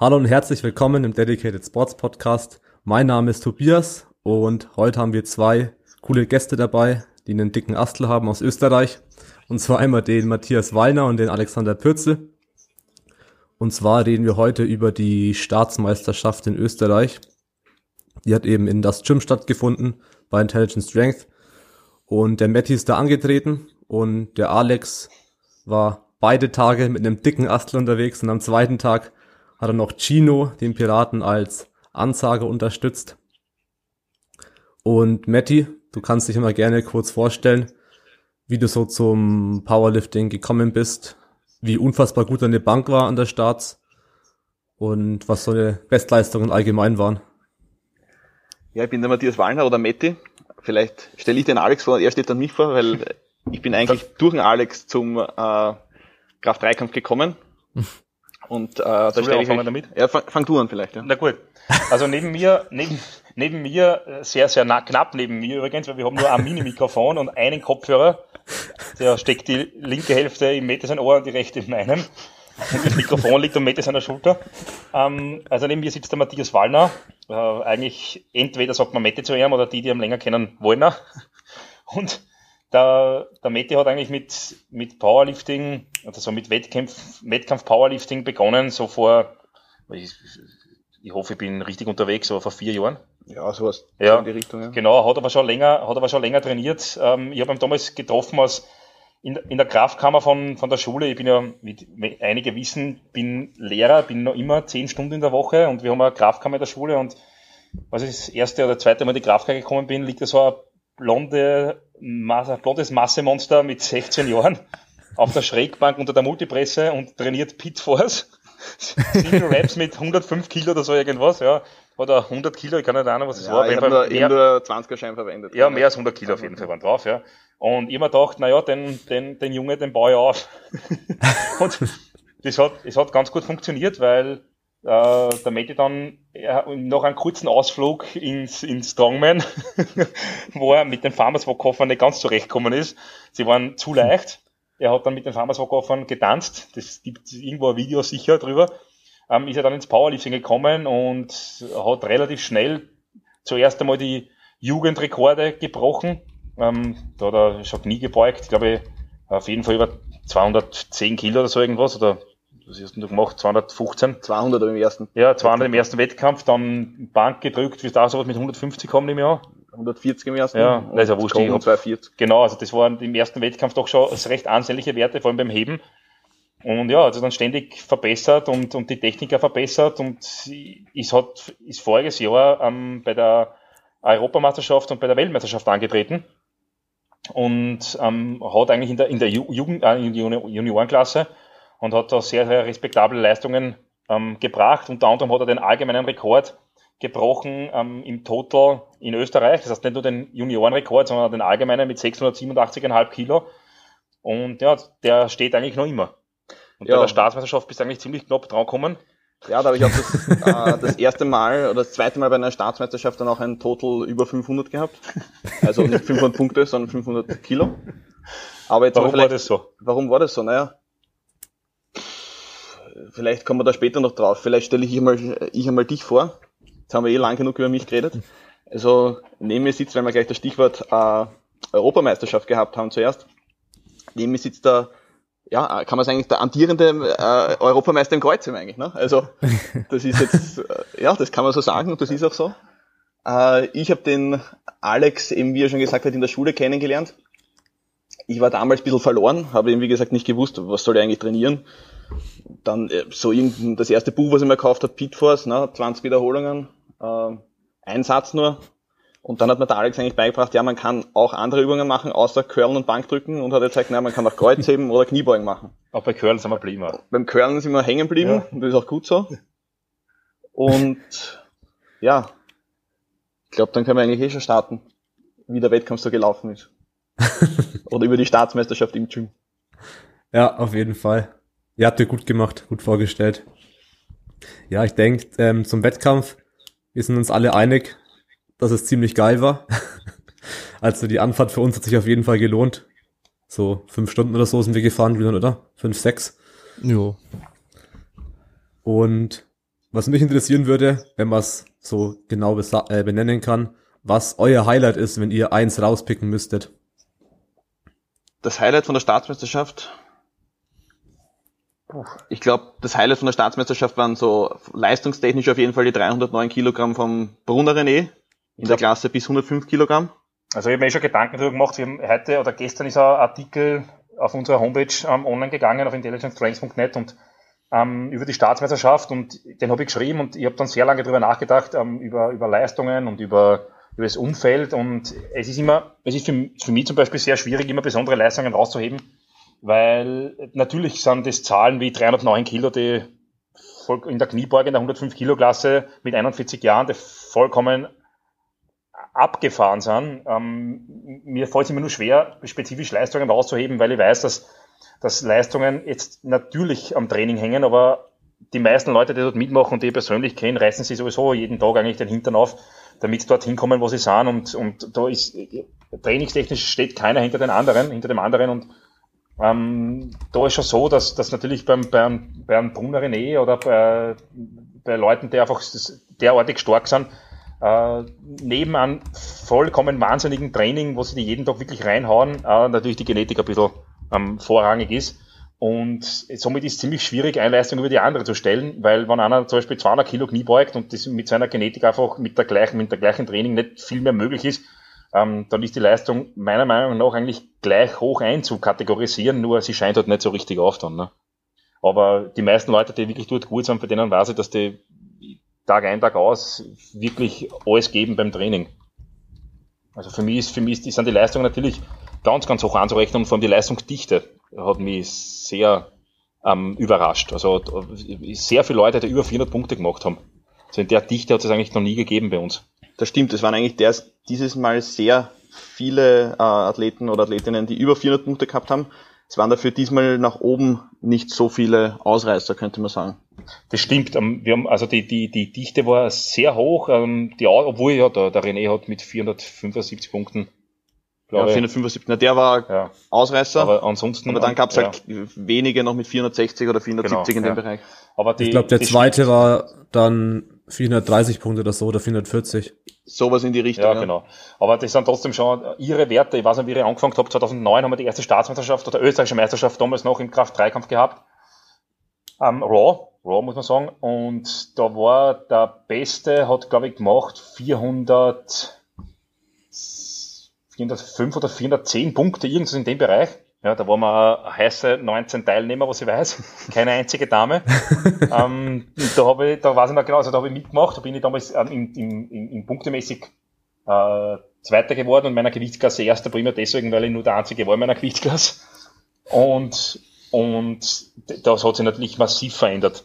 Hallo und herzlich willkommen im Dedicated Sports Podcast. Mein Name ist Tobias und heute haben wir zwei coole Gäste dabei, die einen dicken Astel haben aus Österreich. Und zwar einmal den Matthias Wallner und den Alexander Pürzel. Und zwar reden wir heute über die Staatsmeisterschaft in Österreich. Die hat eben in das Gym stattgefunden bei Intelligent Strength. Und der Matti ist da angetreten und der Alex war beide Tage mit einem dicken Astel unterwegs und am zweiten Tag hat er noch Chino, den Piraten, als Ansage unterstützt. Und Matti, du kannst dich immer gerne kurz vorstellen, wie du so zum Powerlifting gekommen bist, wie unfassbar gut deine Bank war an der Starts und was so eine Bestleistungen allgemein waren. Ja, ich bin der Matthias Wallner oder Matti. Vielleicht stelle ich den Alex vor, er steht dann mich vor, weil ich bin eigentlich durch den Alex zum äh, Kraft-3-Kampf gekommen. Und äh, da stelle ich euch, damit? Ja, fang, fang, du an vielleicht. Ja. Na gut. Also neben mir, neben, neben mir, äh, sehr, sehr nah, knapp neben mir übrigens, weil wir haben nur ein Mini-Mikrofon und einen Kopfhörer. Der steckt die linke Hälfte im Meter sein Ohr und die rechte in meinem. Und das Mikrofon liegt um Meter seiner Schulter. Ähm, also neben mir sitzt der Matthias Wallner. Äh, eigentlich entweder sagt man Mette zu ihm oder die, die ihn länger kennen, Wollner. Und der, der Mette hat eigentlich mit, mit Powerlifting, also mit Wettkampf, Wettkampf Powerlifting begonnen, so vor, ich, ich hoffe, ich bin richtig unterwegs, so vor vier Jahren. Ja, sowas ja, in die Richtung. Ja. Genau, hat aber schon länger, hat aber schon länger trainiert. Ähm, ich habe ihn damals getroffen als in, in der Kraftkammer von, von der Schule. Ich bin ja, wie einige wissen, bin Lehrer, bin noch immer zehn Stunden in der Woche und wir haben eine Kraftkammer in der Schule und was ich das erste oder zweite Mal in die Kraftkammer gekommen bin, liegt da so ein blonde, blondes Massemonster mit 16 Jahren auf der Schrägbank unter der Multipresse und trainiert Pitforce. Single Raps mit 105 Kilo oder so irgendwas, ja. Oder 100 Kilo, ich kann nicht ahnen, was es ja, war. Ich habe nur, mehr, nur 20er Schein verwendet. Ja, mehr als 100 Kilo auf jeden Fall waren drauf, ja. Und ich mir gedacht, naja, den, den, den Junge, den baue ich auf. und das hat, es hat ganz gut funktioniert, weil äh, der Matti dann äh, noch einen kurzen Ausflug ins, ins Strongman, wo er mit den Farmers Walk nicht ganz zurechtgekommen ist. Sie waren zu leicht. Er hat dann mit den Farmers Walk getanzt. Das gibt irgendwo ein Video sicher drüber. Ähm, ist er dann ins Powerlifting gekommen und hat relativ schnell zuerst einmal die Jugendrekorde gebrochen. Ähm, da hat er schon nie gebeugt. Ich glaube, auf jeden Fall über 210 Kilo oder so irgendwas oder was hast du gemacht? 215? 200 im ersten. Ja, 200 im ersten Wettkampf, dann Bank gedrückt, wie da sowas mit 150 haben im Jahr. 140 im ersten. Ja, das ist ja wurscht. 240. Genau, also das waren im ersten Wettkampf doch schon recht ansehnliche Werte, vor allem beim Heben. Und ja, also dann ständig verbessert und, und die Techniker verbessert und ist hat, ist voriges Jahr ähm, bei der Europameisterschaft und bei der Weltmeisterschaft angetreten und ähm, hat eigentlich in der, in der Jugend, äh, in der Juniorenklasse und hat da sehr, sehr respektable Leistungen ähm, gebracht. Unter anderem hat er den allgemeinen Rekord gebrochen ähm, im Total in Österreich. Das heißt nicht nur den Juniorenrekord, sondern den allgemeinen mit 687,5 Kilo. Und ja, der steht eigentlich noch immer. Und ja. bei der Staatsmeisterschaft bist du eigentlich ziemlich knapp dran gekommen. Ja, da habe ich auch das, äh, das erste Mal oder das zweite Mal bei einer Staatsmeisterschaft dann auch ein Total über 500 gehabt. Also nicht 500 Punkte, sondern 500 Kilo. Aber jetzt warum war das so? Warum war das so? Naja, vielleicht kommen wir da später noch drauf. Vielleicht stelle ich einmal, ich einmal dich vor. Jetzt haben wir eh lang genug über mich geredet. Also neben mir sitzt, wenn wir gleich das Stichwort äh, Europameisterschaft gehabt haben zuerst. Neben mir sitzt da, ja, kann man sagen, der amtierende äh, Europameister im Kreuzheim eigentlich. Ne? Also das ist jetzt, äh, ja, das kann man so sagen und das ist auch so. Äh, ich habe den Alex, eben wie er schon gesagt hat, in der Schule kennengelernt. Ich war damals ein bisschen verloren, habe eben wie gesagt nicht gewusst, was soll ich eigentlich trainieren dann äh, so irgendein, das erste Buch, was ich mir gekauft habe, Pitforce, ne, 20 Wiederholungen, äh, ein Satz nur. Und dann hat mir der Alex eigentlich beigebracht, ja, man kann auch andere Übungen machen, außer Curlen und Bankdrücken und hat gezeigt, na, man kann auch Kreuzheben oder Kniebeugen machen. Auch bei Curlen sind wir geblieben. Beim Curlen sind wir hängen geblieben, ja. und das ist auch gut so. Und ja, ich glaube, dann können wir eigentlich eh schon starten, wie der Wettkampf so gelaufen ist. oder über die Staatsmeisterschaft im Gym. Ja, auf jeden Fall. Ihr habt ihr gut gemacht, gut vorgestellt. Ja, ich denke, ähm, zum Wettkampf, wir sind uns alle einig, dass es ziemlich geil war. also die Anfahrt für uns hat sich auf jeden Fall gelohnt. So fünf Stunden oder so sind wir gefahren, oder? Fünf, sechs. Jo. Und Was mich interessieren würde, wenn man es so genau äh, benennen kann, was euer Highlight ist, wenn ihr eins rauspicken müsstet. Das Highlight von der Staatsmeisterschaft? Ich glaube, das Highlight von der Staatsmeisterschaft waren so leistungstechnisch auf jeden Fall die 309 Kilogramm vom Brunner René in der Klasse bis 105 Kilogramm. Also ich habe mir eh schon Gedanken darüber gemacht. Wir haben heute oder gestern ist ein Artikel auf unserer Homepage ähm, online gegangen auf intelligencetrains.net und ähm, über die Staatsmeisterschaft und den habe ich geschrieben und ich habe dann sehr lange darüber nachgedacht ähm, über, über Leistungen und über, über das Umfeld und es ist immer, es ist für, für mich zum Beispiel sehr schwierig, immer besondere Leistungen rauszuheben, weil natürlich sind das Zahlen wie 309 Kilo, die in der Kniebeuge in der 105 Kilo Klasse mit 41 Jahren, die vollkommen abgefahren sind. Ähm, mir fällt es immer nur schwer, spezifisch Leistungen rauszuheben, weil ich weiß, dass, dass Leistungen jetzt natürlich am Training hängen, aber die meisten Leute, die dort mitmachen und die ich persönlich kenne, reißen sich sowieso jeden Tag eigentlich den Hintern auf, damit sie dorthin kommen, wo sie sind. Und, und da ist trainingstechnisch steht keiner hinter den anderen, hinter dem anderen. Und ähm, da ist schon so, dass, dass natürlich beim, beim, beim Brunner René oder bei, bei Leuten, die einfach derartig stark sind, äh, neben einem vollkommen wahnsinnigen Training, wo sie die jeden Tag wirklich reinhauen, äh, natürlich die Genetik ein bisschen ähm, vorrangig ist. Und somit ist es ziemlich schwierig, eine Leistung über die andere zu stellen, weil wenn einer zum Beispiel 200 Kilo Knie beugt und das mit seiner Genetik einfach mit der gleichen, mit der gleichen Training nicht viel mehr möglich ist, ähm, dann ist die Leistung meiner Meinung nach eigentlich gleich hoch einzukategorisieren, nur sie scheint halt nicht so richtig auf dann. Ne? Aber die meisten Leute, die wirklich dort gut sind, für denen weiß ich, dass die Tag ein, Tag aus wirklich alles geben beim Training. Also für mich ist, für mich ist, sind die Leistungen natürlich ganz, ganz hoch anzurechnen und vor allem die Leistungsdichte hat mich sehr ähm, überrascht. Also sehr viele Leute, die über 400 Punkte gemacht haben. Also in der Dichte hat es eigentlich noch nie gegeben bei uns. Das stimmt, es waren eigentlich der, dieses Mal sehr viele äh, Athleten oder Athletinnen, die über 400 Punkte gehabt haben. Es waren dafür diesmal nach oben nicht so viele Ausreißer, könnte man sagen. Das stimmt. Ähm, wir haben, also die, die, die Dichte war sehr hoch, ähm, die, obwohl ja, der, der René hat mit 475 Punkten. Ja, 475, na, der war ja. Ausreißer. Aber ansonsten. Aber dann gab es halt ja. wenige noch mit 460 oder 470 genau, in dem ja. Bereich. Aber die, ich glaube, der zweite war dann 430 Punkte oder so oder 440. Sowas in die Richtung. Ja, ja, genau. Aber das sind trotzdem schon ihre Werte. Ich weiß nicht, wie ich angefangen habe. 2009 haben wir die erste Staatsmeisterschaft oder österreichische Meisterschaft damals noch im Kraft-3-Kampf gehabt. Ähm, Raw, Raw muss man sagen. Und da war der Beste, hat glaube ich gemacht 400, 405 oder 410 Punkte, irgendwas in dem Bereich. Ja, da waren wir heiße 19 Teilnehmer, was ich weiß. Keine einzige Dame. ähm, da habe ich, da weiß ich noch genau, also da habe ich mitgemacht, da bin ich damals ähm, im, im, im, Punktemäßig äh, Zweiter geworden und meiner Gewichtsklasse Erster, primär deswegen, weil ich nur der Einzige war in meiner Gewichtsklasse. Und, und das hat sich natürlich massiv verändert.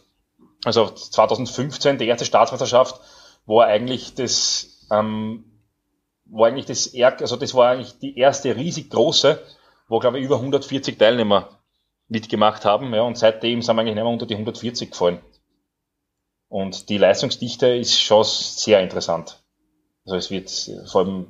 Also 2015, die erste Staatsmeisterschaft, war eigentlich das, ähm, war eigentlich das, also das war eigentlich die erste riesig große, wo, glaube ich, über 140 Teilnehmer mitgemacht haben. Ja, und seitdem sind wir eigentlich nicht mehr unter die 140 gefallen. Und die Leistungsdichte ist schon sehr interessant. Also es wird vor allem,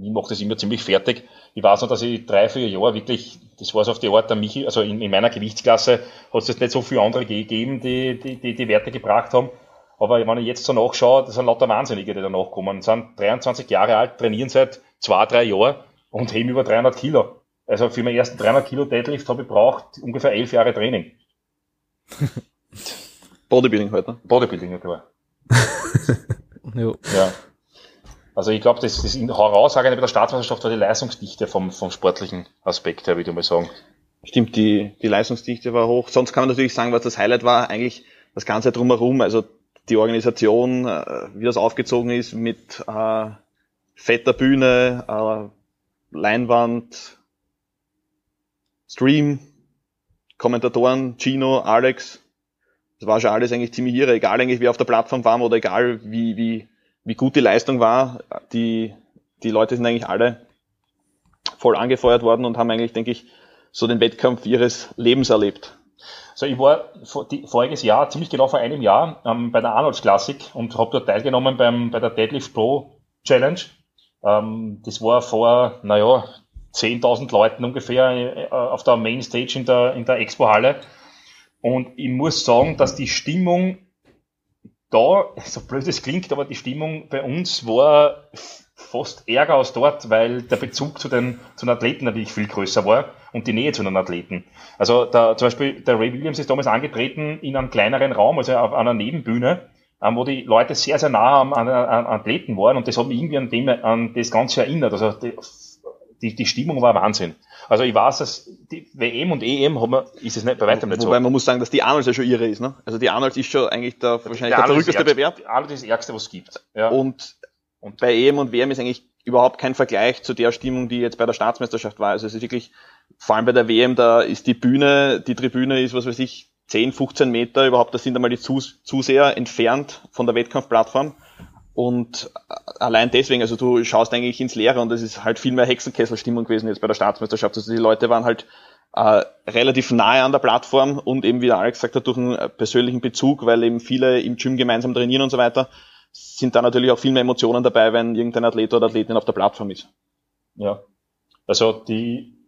ich mache das immer ziemlich fertig. Ich weiß noch, dass ich drei, vier Jahre wirklich, das war so auf die Art der Michi, also in, in meiner Gewichtsklasse hat es nicht so viele andere gegeben, die, die, die die Werte gebracht haben. Aber wenn ich jetzt so nachschaue, das sind lauter Wahnsinnige, die da nachkommen. sind 23 Jahre alt, trainieren seit zwei, drei Jahren und heben über 300 Kilo. Also für meinen ersten 300 Kilo Deadlift habe ich braucht ungefähr elf Jahre Training. Bodybuilding heute. Ne? Bodybuilding, ja klar. ja. Also ich glaube, das, das Herausragende bei der Staatsmeisterschaft war die Leistungsdichte vom, vom sportlichen Aspekt her, würde ich mal sagen. Stimmt, die, die Leistungsdichte war hoch. Sonst kann man natürlich sagen, was das Highlight war, eigentlich das Ganze drumherum, also die Organisation, äh, wie das aufgezogen ist mit äh, fetter Bühne, äh, Leinwand, Stream, Kommentatoren, Gino, Alex, das war schon alles eigentlich ziemlich irre, egal eigentlich wer auf der Plattform war oder egal wie, wie, wie gut die Leistung war, die, die Leute sind eigentlich alle voll angefeuert worden und haben eigentlich, denke ich, so den Wettkampf ihres Lebens erlebt. So, ich war voriges Jahr, ziemlich genau vor einem Jahr, ähm, bei der Arnolds Classic und habe dort teilgenommen beim, bei der Deadlift Pro Challenge. Ähm, das war vor, naja, 10.000 Leuten ungefähr äh, auf der Mainstage in der, in der Expo-Halle. Und ich muss sagen, dass die Stimmung da, so blöd es klingt, aber die Stimmung bei uns war fast ärger als dort, weil der Bezug zu den, zu den Athleten natürlich viel größer war und die Nähe zu den Athleten. Also da, zum Beispiel der Ray Williams ist damals angetreten in einem kleineren Raum, also auf einer Nebenbühne, ähm, wo die Leute sehr, sehr nah an, an, an Athleten waren und das hat mich irgendwie an, dem, an das Ganze erinnert. Also die, die, die Stimmung war Wahnsinn. Also ich weiß, dass die WM und EM haben wir, ist es nicht bei weitem nicht so. Wobei man muss sagen, dass die Arnolds ja schon ihre ist, ne? Also die Arnolds ist schon eigentlich der, wahrscheinlich der, der verrückteste Bewerb. Die Arnolds ist das Ärgste, was es gibt. Ja. Und, und bei EM und WM ist eigentlich überhaupt kein Vergleich zu der Stimmung, die jetzt bei der Staatsmeisterschaft war. Also es ist wirklich, vor allem bei der WM, da ist die Bühne, die Tribüne ist, was weiß ich, 10, 15 Meter überhaupt, da sind einmal die Zuseher entfernt von der Wettkampfplattform. Und allein deswegen, also du schaust eigentlich ins Leere und es ist halt viel mehr Hexenkesselstimmung gewesen jetzt bei der Staatsmeisterschaft. Also die Leute waren halt äh, relativ nahe an der Plattform und eben, wie der Alex gesagt hat, durch einen persönlichen Bezug, weil eben viele im Gym gemeinsam trainieren und so weiter, sind da natürlich auch viel mehr Emotionen dabei, wenn irgendein Athlet oder Athletin auf der Plattform ist. Ja. Also die,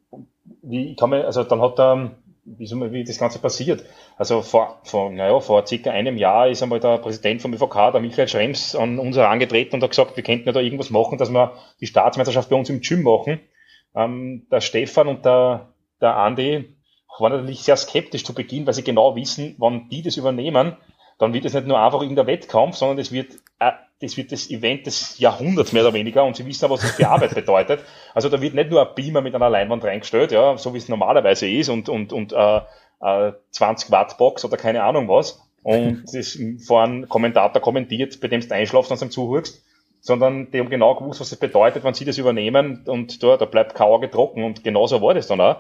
wie kann man, also dann hat er, wie, wie das Ganze passiert. Also vor, vor, naja, vor circa einem Jahr ist einmal der Präsident vom ÖVK, der Michael Schrems, an uns herangetreten und hat gesagt, wir könnten ja da irgendwas machen, dass wir die Staatsmeisterschaft bei uns im Gym machen. Ähm, der Stefan und der, der Andi waren natürlich sehr skeptisch zu Beginn, weil sie genau wissen, wann die das übernehmen, dann wird es nicht nur einfach irgendein Wettkampf, sondern das wird, äh, das wird das Event des Jahrhunderts mehr oder weniger und sie wissen aber, was das für Arbeit bedeutet. Also da wird nicht nur ein Beamer mit einer Leinwand reingestellt, ja, so wie es normalerweise ist und, und, und äh, äh, 20 Watt Box oder keine Ahnung was und das vor einem Kommentator kommentiert, bei dem du einschlafst und dann zuhörst, sondern die haben genau gewusst, was das bedeutet, wenn sie das übernehmen und da, da bleibt kein Auge trocken und genauso war das dann auch.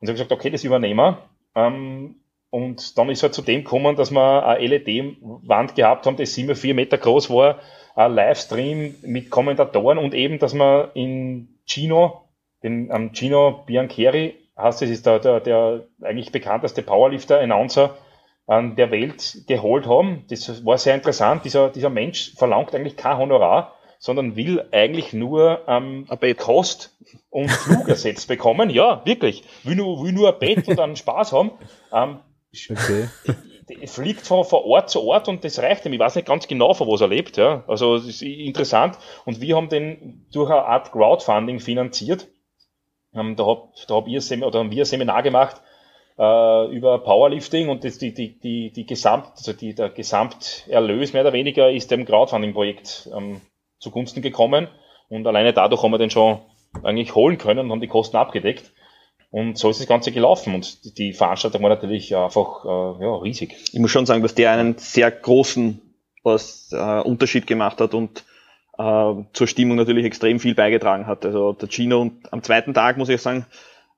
Und sie haben gesagt, okay, das übernehmen wir. Ähm, und dann ist halt zu dem gekommen, dass wir eine LED-Wand gehabt haben, die 7,4 Meter groß war, ein Livestream mit Kommentatoren und eben, dass wir in Gino, den am Gino Biancheri, heißt das ist der, der, der eigentlich bekannteste Powerlifter-Announcer an der Welt geholt haben. Das war sehr interessant. Dieser, dieser Mensch verlangt eigentlich kein Honorar, sondern will eigentlich nur ähm, ein Kost und Flug ersetzt bekommen. Ja, wirklich. Will nur, will nur ein Bett und einen Spaß haben. Ähm, Okay. fliegt von, von Ort zu Ort und das reicht ihm. Ich weiß nicht ganz genau, von was er lebt. Ja. Also das ist interessant. Und wir haben den durch eine Art Crowdfunding finanziert. Ähm, da hab, da hab ich oder haben wir ein Seminar gemacht äh, über Powerlifting und das, die, die, die, die Gesamt, also die, der Gesamterlös mehr oder weniger ist dem Crowdfunding-Projekt ähm, zugunsten gekommen. Und alleine dadurch haben wir den schon eigentlich holen können und haben die Kosten abgedeckt. Und so ist das Ganze gelaufen und die Veranstaltung war natürlich einfach äh, ja, riesig. Ich muss schon sagen, dass der einen sehr großen was, äh, Unterschied gemacht hat und äh, zur Stimmung natürlich extrem viel beigetragen hat. Also der Gino und am zweiten Tag, muss ich sagen,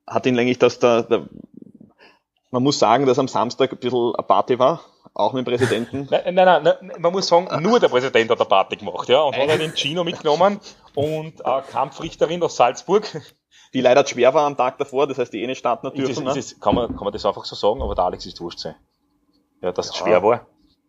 hat ihn länglich, dass der, der man muss sagen, dass am Samstag ein bisschen eine Party war, auch mit dem Präsidenten. Nein, nein, nein, man muss sagen, nur der Präsident hat eine Party gemacht, ja, und hat den Gino mitgenommen und eine Kampfrichterin aus Salzburg, die leider schwer war am Tag davor, das heißt, die eh nicht starten natürlich. Ist, ist, ist, kann, man, kann man das einfach so sagen, aber der Alex ist wurscht sein. Ja, dass es schwer war.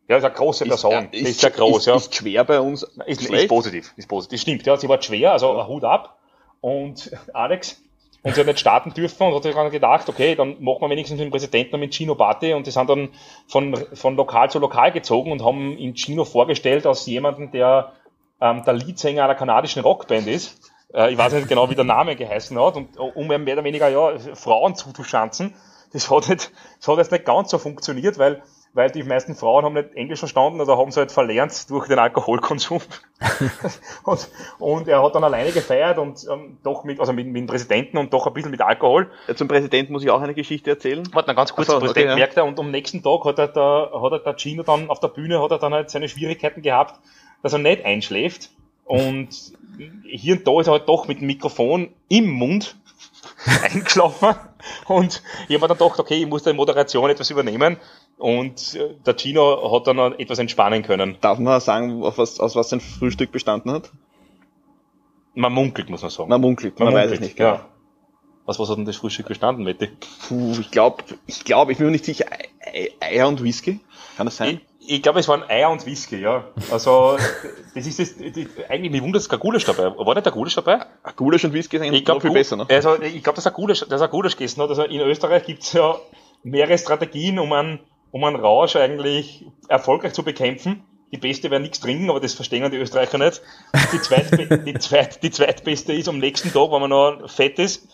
Ja, ist eine große Person. Ist, ist sehr groß, ist, ja. Ist schwer bei uns. Ist, ist positiv, ist positiv. Stimmt, ja, sie war schwer, also ja. Hut ab. Und Alex, und sie hat nicht starten dürfen und hat sich dann gedacht, okay, dann machen wir wenigstens den Präsidenten mit Gino Bate und die sind dann von, von lokal zu lokal gezogen und haben ihn Gino vorgestellt als jemanden, der ähm, der Leadsänger einer kanadischen Rockband ist äh, ich weiß nicht genau, wie der Name geheißen hat, und um mehr oder weniger ja, Frauen zuzuschanzen. Das hat, nicht, das hat jetzt nicht ganz so funktioniert, weil, weil die meisten Frauen haben nicht Englisch verstanden oder haben es halt verlernt durch den Alkoholkonsum. und, und er hat dann alleine gefeiert und ähm, doch mit, also mit, mit dem Präsidenten und doch ein bisschen mit Alkohol. Ja, zum Präsidenten muss ich auch eine Geschichte erzählen. Warte, dann ganz kurz, so, der Präsident okay, ja. merkt er und am nächsten Tag hat er, da, hat er der Gino dann auf der Bühne, hat er dann halt seine Schwierigkeiten gehabt, dass er nicht einschläft und hier und da ist er halt doch mit dem Mikrofon im Mund eingeschlafen. Und ich habe mir dann gedacht, okay, ich muss da in Moderation etwas übernehmen. Und äh, der Gino hat dann etwas entspannen können. Darf man sagen, was, aus was sein Frühstück bestanden hat? Man munkelt, muss man sagen. Man munkelt, man, man munkelt, weiß es nicht. Genau. Ja. Was, was hat denn das Frühstück bestanden, Mette? Puh, ich glaube, ich glaube, ich bin mir nicht sicher, Eier und Whisky? Kann das sein? Ich glaube, es waren Eier und Whisky, ja. Also, das ist das, die, eigentlich, mich wundert, dass kein Gulasch dabei. War nicht der Gulasch dabei? Ein Gulasch und Whisky eigentlich ich glaub, viel besser, ne? Also, ich glaube, dass er Gulasch, dass er Gulasch gegessen hat. Also, in Österreich gibt's ja mehrere Strategien, um einen, um einen Rausch eigentlich erfolgreich zu bekämpfen. Die beste wäre nichts trinken, aber das verstehen die Österreicher nicht. Und die, zweitbe die, zweit die zweitbeste ist am nächsten Tag, wenn man noch fett ist,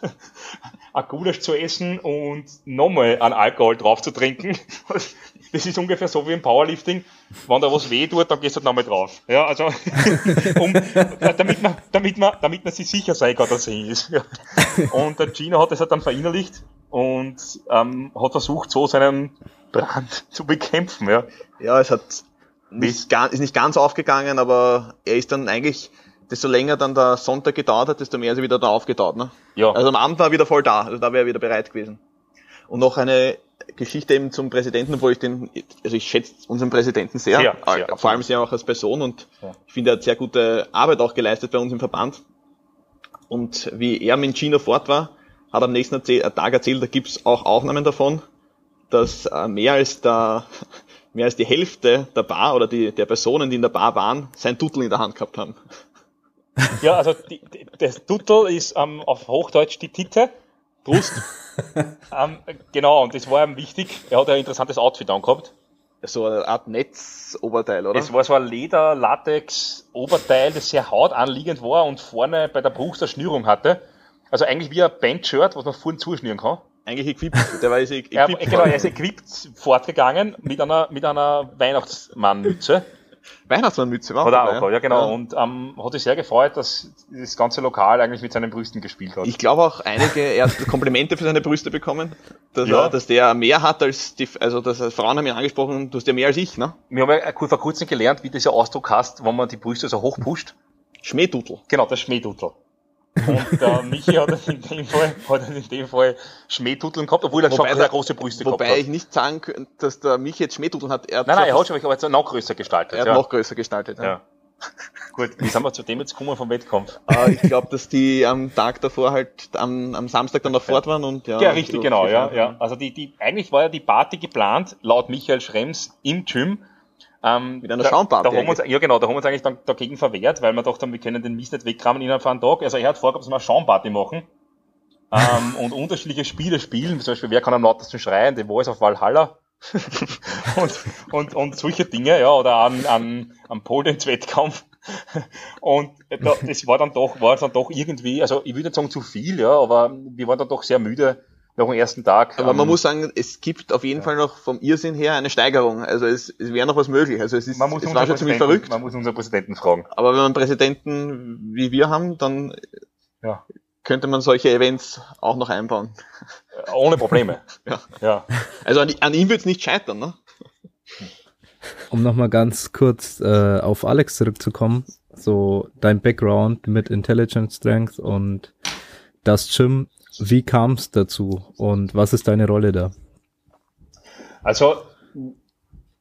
ein Gulasch zu essen und nochmal einen Alkohol drauf zu trinken. Das ist ungefähr so wie im Powerlifting. Wenn da was weh tut, dann gehst du halt nochmal drauf. Ja, also, um, damit man, damit man, damit man sich sicher sein kann, dass er ist. Und der Gino hat das halt dann verinnerlicht und ähm, hat versucht, so seinen Brand zu bekämpfen. Ja, ja es hat nicht, ist nicht ganz aufgegangen, aber er ist dann eigentlich, desto länger dann der Sonntag gedauert hat, desto mehr ist er wieder da aufgetaut. Ne? Ja. Also am Abend war er wieder voll da, also da wäre er wieder bereit gewesen. Und noch eine Geschichte eben zum Präsidenten, wo ich den, also ich schätze unseren Präsidenten sehr, sehr, sehr vor allem sehr auch als Person und ja. ich finde, er hat sehr gute Arbeit auch geleistet bei uns im Verband. Und wie er mit Gino fort war, hat am nächsten Tag erzählt, da gibt's auch Aufnahmen davon, dass äh, mehr als der, mehr als die Hälfte der Bar oder die, der Personen, die in der Bar waren, sein Tuttel in der Hand gehabt haben. Ja, also die, die, das Tuttel ist ähm, auf Hochdeutsch die Titte, Brust. ähm, genau, und das war ihm wichtig. Er hat ein interessantes Outfit angehabt. So eine Art Netzoberteil, oder? Es war so ein Leder-Latex-Oberteil, das sehr hautanliegend war und vorne bei der Brust eine Schnürung hatte. Also eigentlich wie ein Bandshirt, was man vorne zuschnüren kann eigentlich equipped. Der war equipped. Ja, genau, er ist equipped fortgegangen mit einer, mit einer Weihnachtsmannmütze. Weihnachtsmannmütze war Hat er auch, ja genau. Ja. Und ähm, hat sich sehr gefreut, dass das ganze Lokal eigentlich mit seinen Brüsten gespielt hat. Ich glaube auch einige, er hat Komplimente für seine Brüste bekommen, dass, ja. er, dass der mehr hat als die, also dass Frauen haben ihn angesprochen, du hast ja mehr als ich, ne? Wir haben ja vor kurzem gelernt, wie dieser Ausdruck heißt, wenn man die Brüste so hoch pusht. Schmähdudel. Genau, das Schmähdudel. Und der Michi hat in dem Fall, hat in dem Fall Schmähtuteln gehabt, obwohl er wobei schon sehr große Brüste gehabt hat. Wobei ich nicht sagen könnte, dass der Michi jetzt Schmähtuteln hat. Er hat nein, nein, er hat schon, aber jetzt noch größer gestaltet. Er hat ja. noch größer gestaltet, ja. ja. Gut, wie sind wir zu dem jetzt gekommen vom Wettkampf? Uh, ich glaube, dass die am Tag davor halt am, am Samstag dann noch fort waren und ja. Ja, richtig, genau, ja, ja. Also die, die, eigentlich war ja die Party geplant, laut Michael Schrems im Gym ähm, Mit einer Schaumparty. Da, da haben uns, ja genau, da haben wir uns eigentlich dann dagegen verwehrt, weil wir dachten, wir können den Mist nicht wegkramen innerhalb von einem Tag. Also er hat vorgehabt, dass wir eine Schaumparty machen ähm, und unterschiedliche Spiele spielen. Zum Beispiel, wer kann am lautesten schreien, The Voice of Valhalla. und, und, und solche Dinge, ja, oder an, an, am Pole Wettkampf. Und da, das war dann doch, war dann doch irgendwie, also ich würde nicht sagen zu viel, ja, aber wir waren dann doch sehr müde noch am ersten Tag. Aber ähm, man muss sagen, es gibt auf jeden ja. Fall noch vom Irrsinn her eine Steigerung. Also es, es wäre noch was möglich. Also es ist, man muss es war schon ziemlich verrückt. Man muss unseren Präsidenten fragen. Aber wenn man einen Präsidenten wie wir haben, dann ja. könnte man solche Events auch noch einbauen. Ohne Probleme. ja. ja. Also an, an ihm wird es nicht scheitern, ne? Um nochmal ganz kurz äh, auf Alex zurückzukommen, so dein Background mit Intelligence Strength und das Gym, wie kam es dazu und was ist deine Rolle da? Also,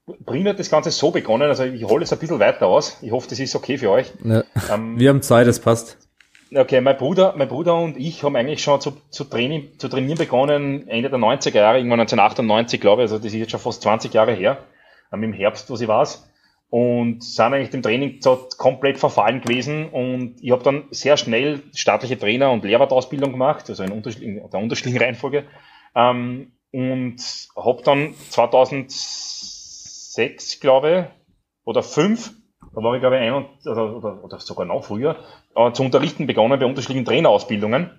Brin hat das Ganze so begonnen, also ich hole es ein bisschen weiter aus. Ich hoffe, das ist okay für euch. Ja. Ähm, Wir haben Zeit, es passt. Okay, mein Bruder, mein Bruder und ich haben eigentlich schon zu, zu, Training, zu trainieren begonnen, Ende der 90er Jahre, irgendwann 1998, glaube ich, also das ist jetzt schon fast 20 Jahre her, ähm, im Herbst, wo sie war und sind eigentlich dem Training komplett verfallen gewesen. Und ich habe dann sehr schnell staatliche Trainer- und Lehrwartausbildung gemacht, also in, unterschiedlichen, in der unterschiedlichen Reihenfolge. Ähm, und habe dann 2006, glaube ich, oder 5, da war ich glaube ich ein und, oder, oder, oder sogar noch früher, äh, zu unterrichten begonnen bei unterschiedlichen Trainerausbildungen.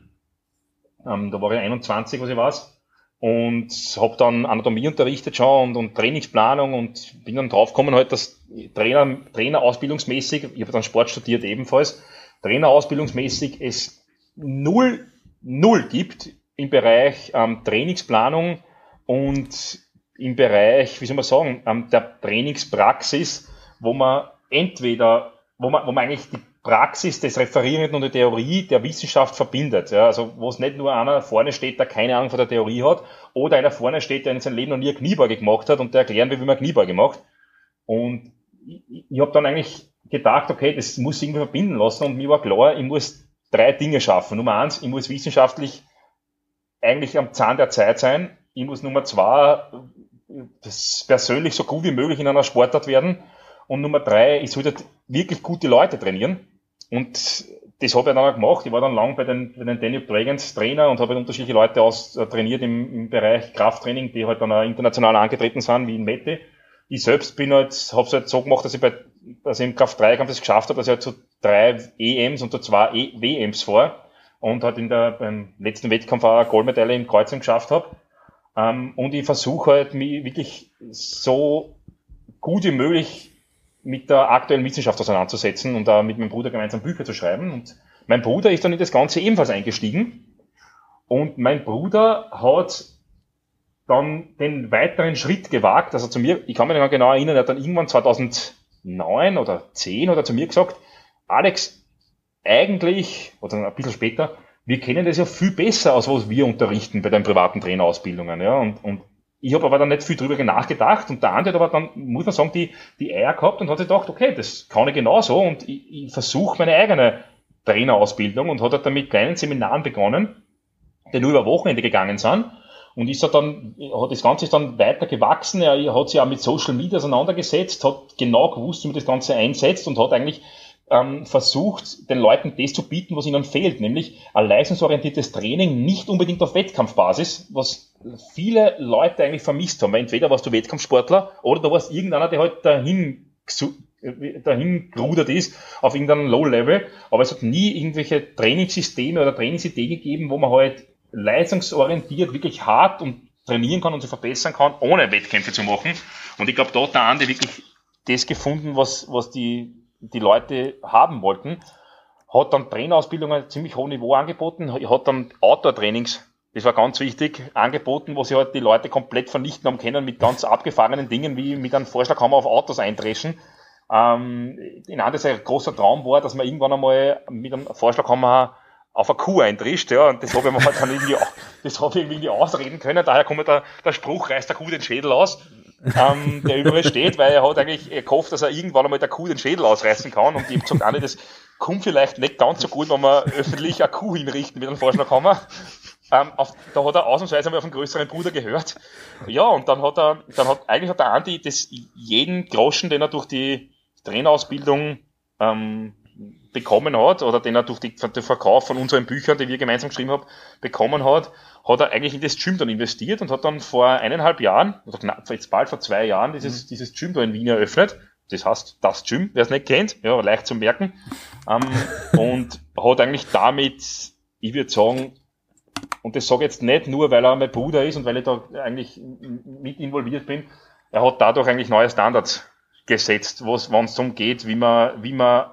Ähm, da war ich 21, was ich weiß und habe dann Anatomie unterrichtet schon und, und Trainingsplanung und bin dann draufgekommen halt, dass Trainer, Trainer ausbildungsmäßig, ich habe dann Sport studiert ebenfalls, Trainer ausbildungsmäßig es null, null gibt im Bereich ähm, Trainingsplanung und im Bereich, wie soll man sagen, ähm, der Trainingspraxis, wo man entweder, wo man, wo man eigentlich die Praxis des Referierenden und der Theorie der Wissenschaft verbindet. Ja, also wo es nicht nur einer vorne steht, der keine Ahnung von der Theorie hat, oder einer vorne steht, der in seinem Leben noch nie eine Kniebeuge gemacht hat und der erklären will, wie man Kniebeuge macht. Und ich, ich habe dann eigentlich gedacht, okay, das muss ich irgendwie verbinden lassen und mir war klar, ich muss drei Dinge schaffen. Nummer eins, ich muss wissenschaftlich eigentlich am Zahn der Zeit sein. Ich muss Nummer zwei, persönlich so gut wie möglich in einer Sportart werden. Und Nummer drei, ich sollte wirklich gute Leute trainieren. Und das habe ich dann auch gemacht. Ich war dann lang bei den, bei den Danube Dragons Trainer und habe halt unterschiedliche Leute aus, äh, trainiert im, im Bereich Krafttraining, die halt dann auch international angetreten sind, wie in Mette. Ich selbst bin halt, habe es halt so gemacht, dass ich bei dass er im Kraft-3-Kampf das geschafft hat, dass er zu drei EMs und zu zwei e WMs vor und hat in der, beim letzten Wettkampf auch eine Goldmedaille im Kreuzen geschafft hat. Ähm, und ich versuche halt, mich wirklich so gut wie möglich mit der aktuellen Wissenschaft auseinanderzusetzen und da mit meinem Bruder gemeinsam Bücher zu schreiben. Und mein Bruder ist dann in das Ganze ebenfalls eingestiegen. Und mein Bruder hat dann den weiteren Schritt gewagt, also zu mir, ich kann mich noch genau erinnern, er hat dann irgendwann 2009 oder 10 oder zu mir gesagt, Alex, eigentlich, oder ein bisschen später, wir kennen das ja viel besser, als was wir unterrichten bei den privaten Trainerausbildungen. Ja? Und, und ich habe aber dann nicht viel drüber nachgedacht und der andere hat aber dann, muss man sagen, die, die Eier gehabt und hat sich gedacht, okay, das kann ich genauso und ich, ich versuche meine eigene Trainerausbildung und hat dann mit kleinen Seminaren begonnen, die nur über Wochenende gegangen sind. Und ist dann, hat das Ganze dann weiter gewachsen. Er hat sich auch mit Social Media auseinandergesetzt, hat genau gewusst, wie man das Ganze einsetzt und hat eigentlich ähm, versucht, den Leuten das zu bieten, was ihnen fehlt, nämlich ein leistungsorientiertes Training, nicht unbedingt auf Wettkampfbasis, was viele Leute eigentlich vermisst haben. Weil entweder warst du Wettkampfsportler oder du warst irgendeiner, der halt dahin dahin gerudert ist auf irgendeinem Low-Level, aber es hat nie irgendwelche Trainingssysteme oder Trainingsideen gegeben, wo man halt leistungsorientiert wirklich hart und trainieren kann und sich verbessern kann, ohne Wettkämpfe zu machen. Und ich glaube, da hat der Andi wirklich das gefunden, was, was die die Leute haben wollten, hat dann Trainerausbildungen ziemlich hohem Niveau angeboten, hat dann Outdoor-Trainings, das war ganz wichtig, angeboten, wo sie halt die Leute komplett vernichten haben können mit ganz abgefahrenen Dingen, wie mit einem Vorschlaghammer auf Autos eindreschen. Ähm, in anderes ein großer Traum war, dass man irgendwann einmal mit einem Vorschlaghammer auf eine Kuh eindrischt, ja, und das habe ich mir halt dann irgendwie, das habe ich irgendwie ausreden können, daher kommt der, der Spruch, reißt der Kuh den Schädel aus ähm, der überall steht, weil er hat eigentlich gehofft, dass er irgendwann einmal der Kuh den Schädel ausreißen kann. Und ich habe gesagt, Anne, das kommt vielleicht nicht ganz so gut, wenn wir öffentlich eine Kuh hinrichten mit einem Vorschlaghammer. Ähm, auf, da hat er ausnahmsweise mal auf einen größeren Bruder gehört. Ja, und dann hat er, dann hat, eigentlich hat der Andi das jeden Groschen, den er durch die Trainerausbildung ähm, bekommen hat, oder den er durch die, den Verkauf von unseren Büchern, die wir gemeinsam geschrieben haben, bekommen hat, hat er eigentlich in das Gym dann investiert und hat dann vor eineinhalb Jahren, oder knapp, jetzt bald vor zwei Jahren, dieses, mhm. dieses Gym da in Wien eröffnet. Das heißt, das Gym, wer es nicht kennt, ja, leicht zu merken. Ähm, und hat eigentlich damit, ich würde sagen, und das sage ich jetzt nicht nur, weil er mein Bruder ist und weil ich da eigentlich mit involviert bin, er hat dadurch eigentlich neue Standards gesetzt, wenn es darum geht, wie man, wie man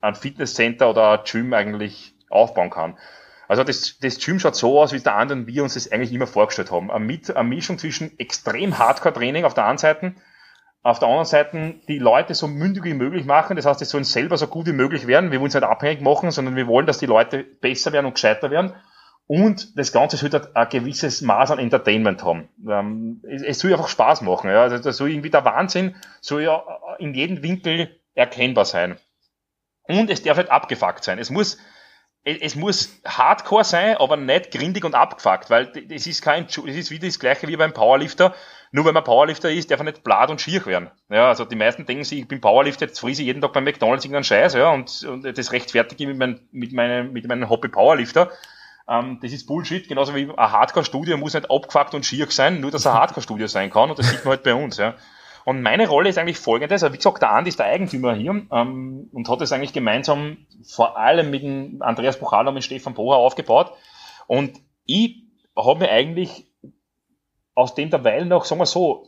ein Fitnesscenter oder ein Gym eigentlich aufbauen kann. Also das, das Gym schaut so aus, wie der andere und wir uns das eigentlich immer vorgestellt haben. Eine, Mit, eine Mischung zwischen extrem Hardcore-Training auf der einen Seite, auf der anderen Seite die Leute so mündig wie möglich machen. Das heißt, es sollen selber so gut wie möglich werden. Wir wollen es nicht abhängig machen, sondern wir wollen, dass die Leute besser werden und gescheiter werden. Und das Ganze soll halt ein gewisses Maß an Entertainment haben. Ähm, es, es soll einfach Spaß machen. Ja. Also das soll irgendwie der Wahnsinn soll ja in jedem Winkel erkennbar sein. Und es darf nicht abgefuckt sein. Es muss, es muss hardcore sein, aber nicht grindig und abgefuckt, weil das ist kein, das ist wieder das gleiche wie beim Powerlifter. Nur wenn man Powerlifter ist, darf er nicht blad und schier werden. Ja, also die meisten denken sich, ich bin Powerlifter, jetzt friese ich jeden Tag beim McDonalds irgendeinen Scheiß, ja, und, und das rechtfertige ich mit, mein, mit, meinem, mit meinem Hobby Powerlifter. Ähm, das ist Bullshit, genauso wie ein Hardcore-Studio muss nicht abgefuckt und schier sein, nur dass er Hardcore-Studio sein kann, und das sieht man halt bei uns, ja. Und meine Rolle ist eigentlich folgendes, also wie gesagt, der Andi ist der Eigentümer hier ähm, und hat es eigentlich gemeinsam vor allem mit dem Andreas Buchalo und mit Stefan Bocher aufgebaut. Und ich habe mir eigentlich aus dem derweil noch, sagen wir so,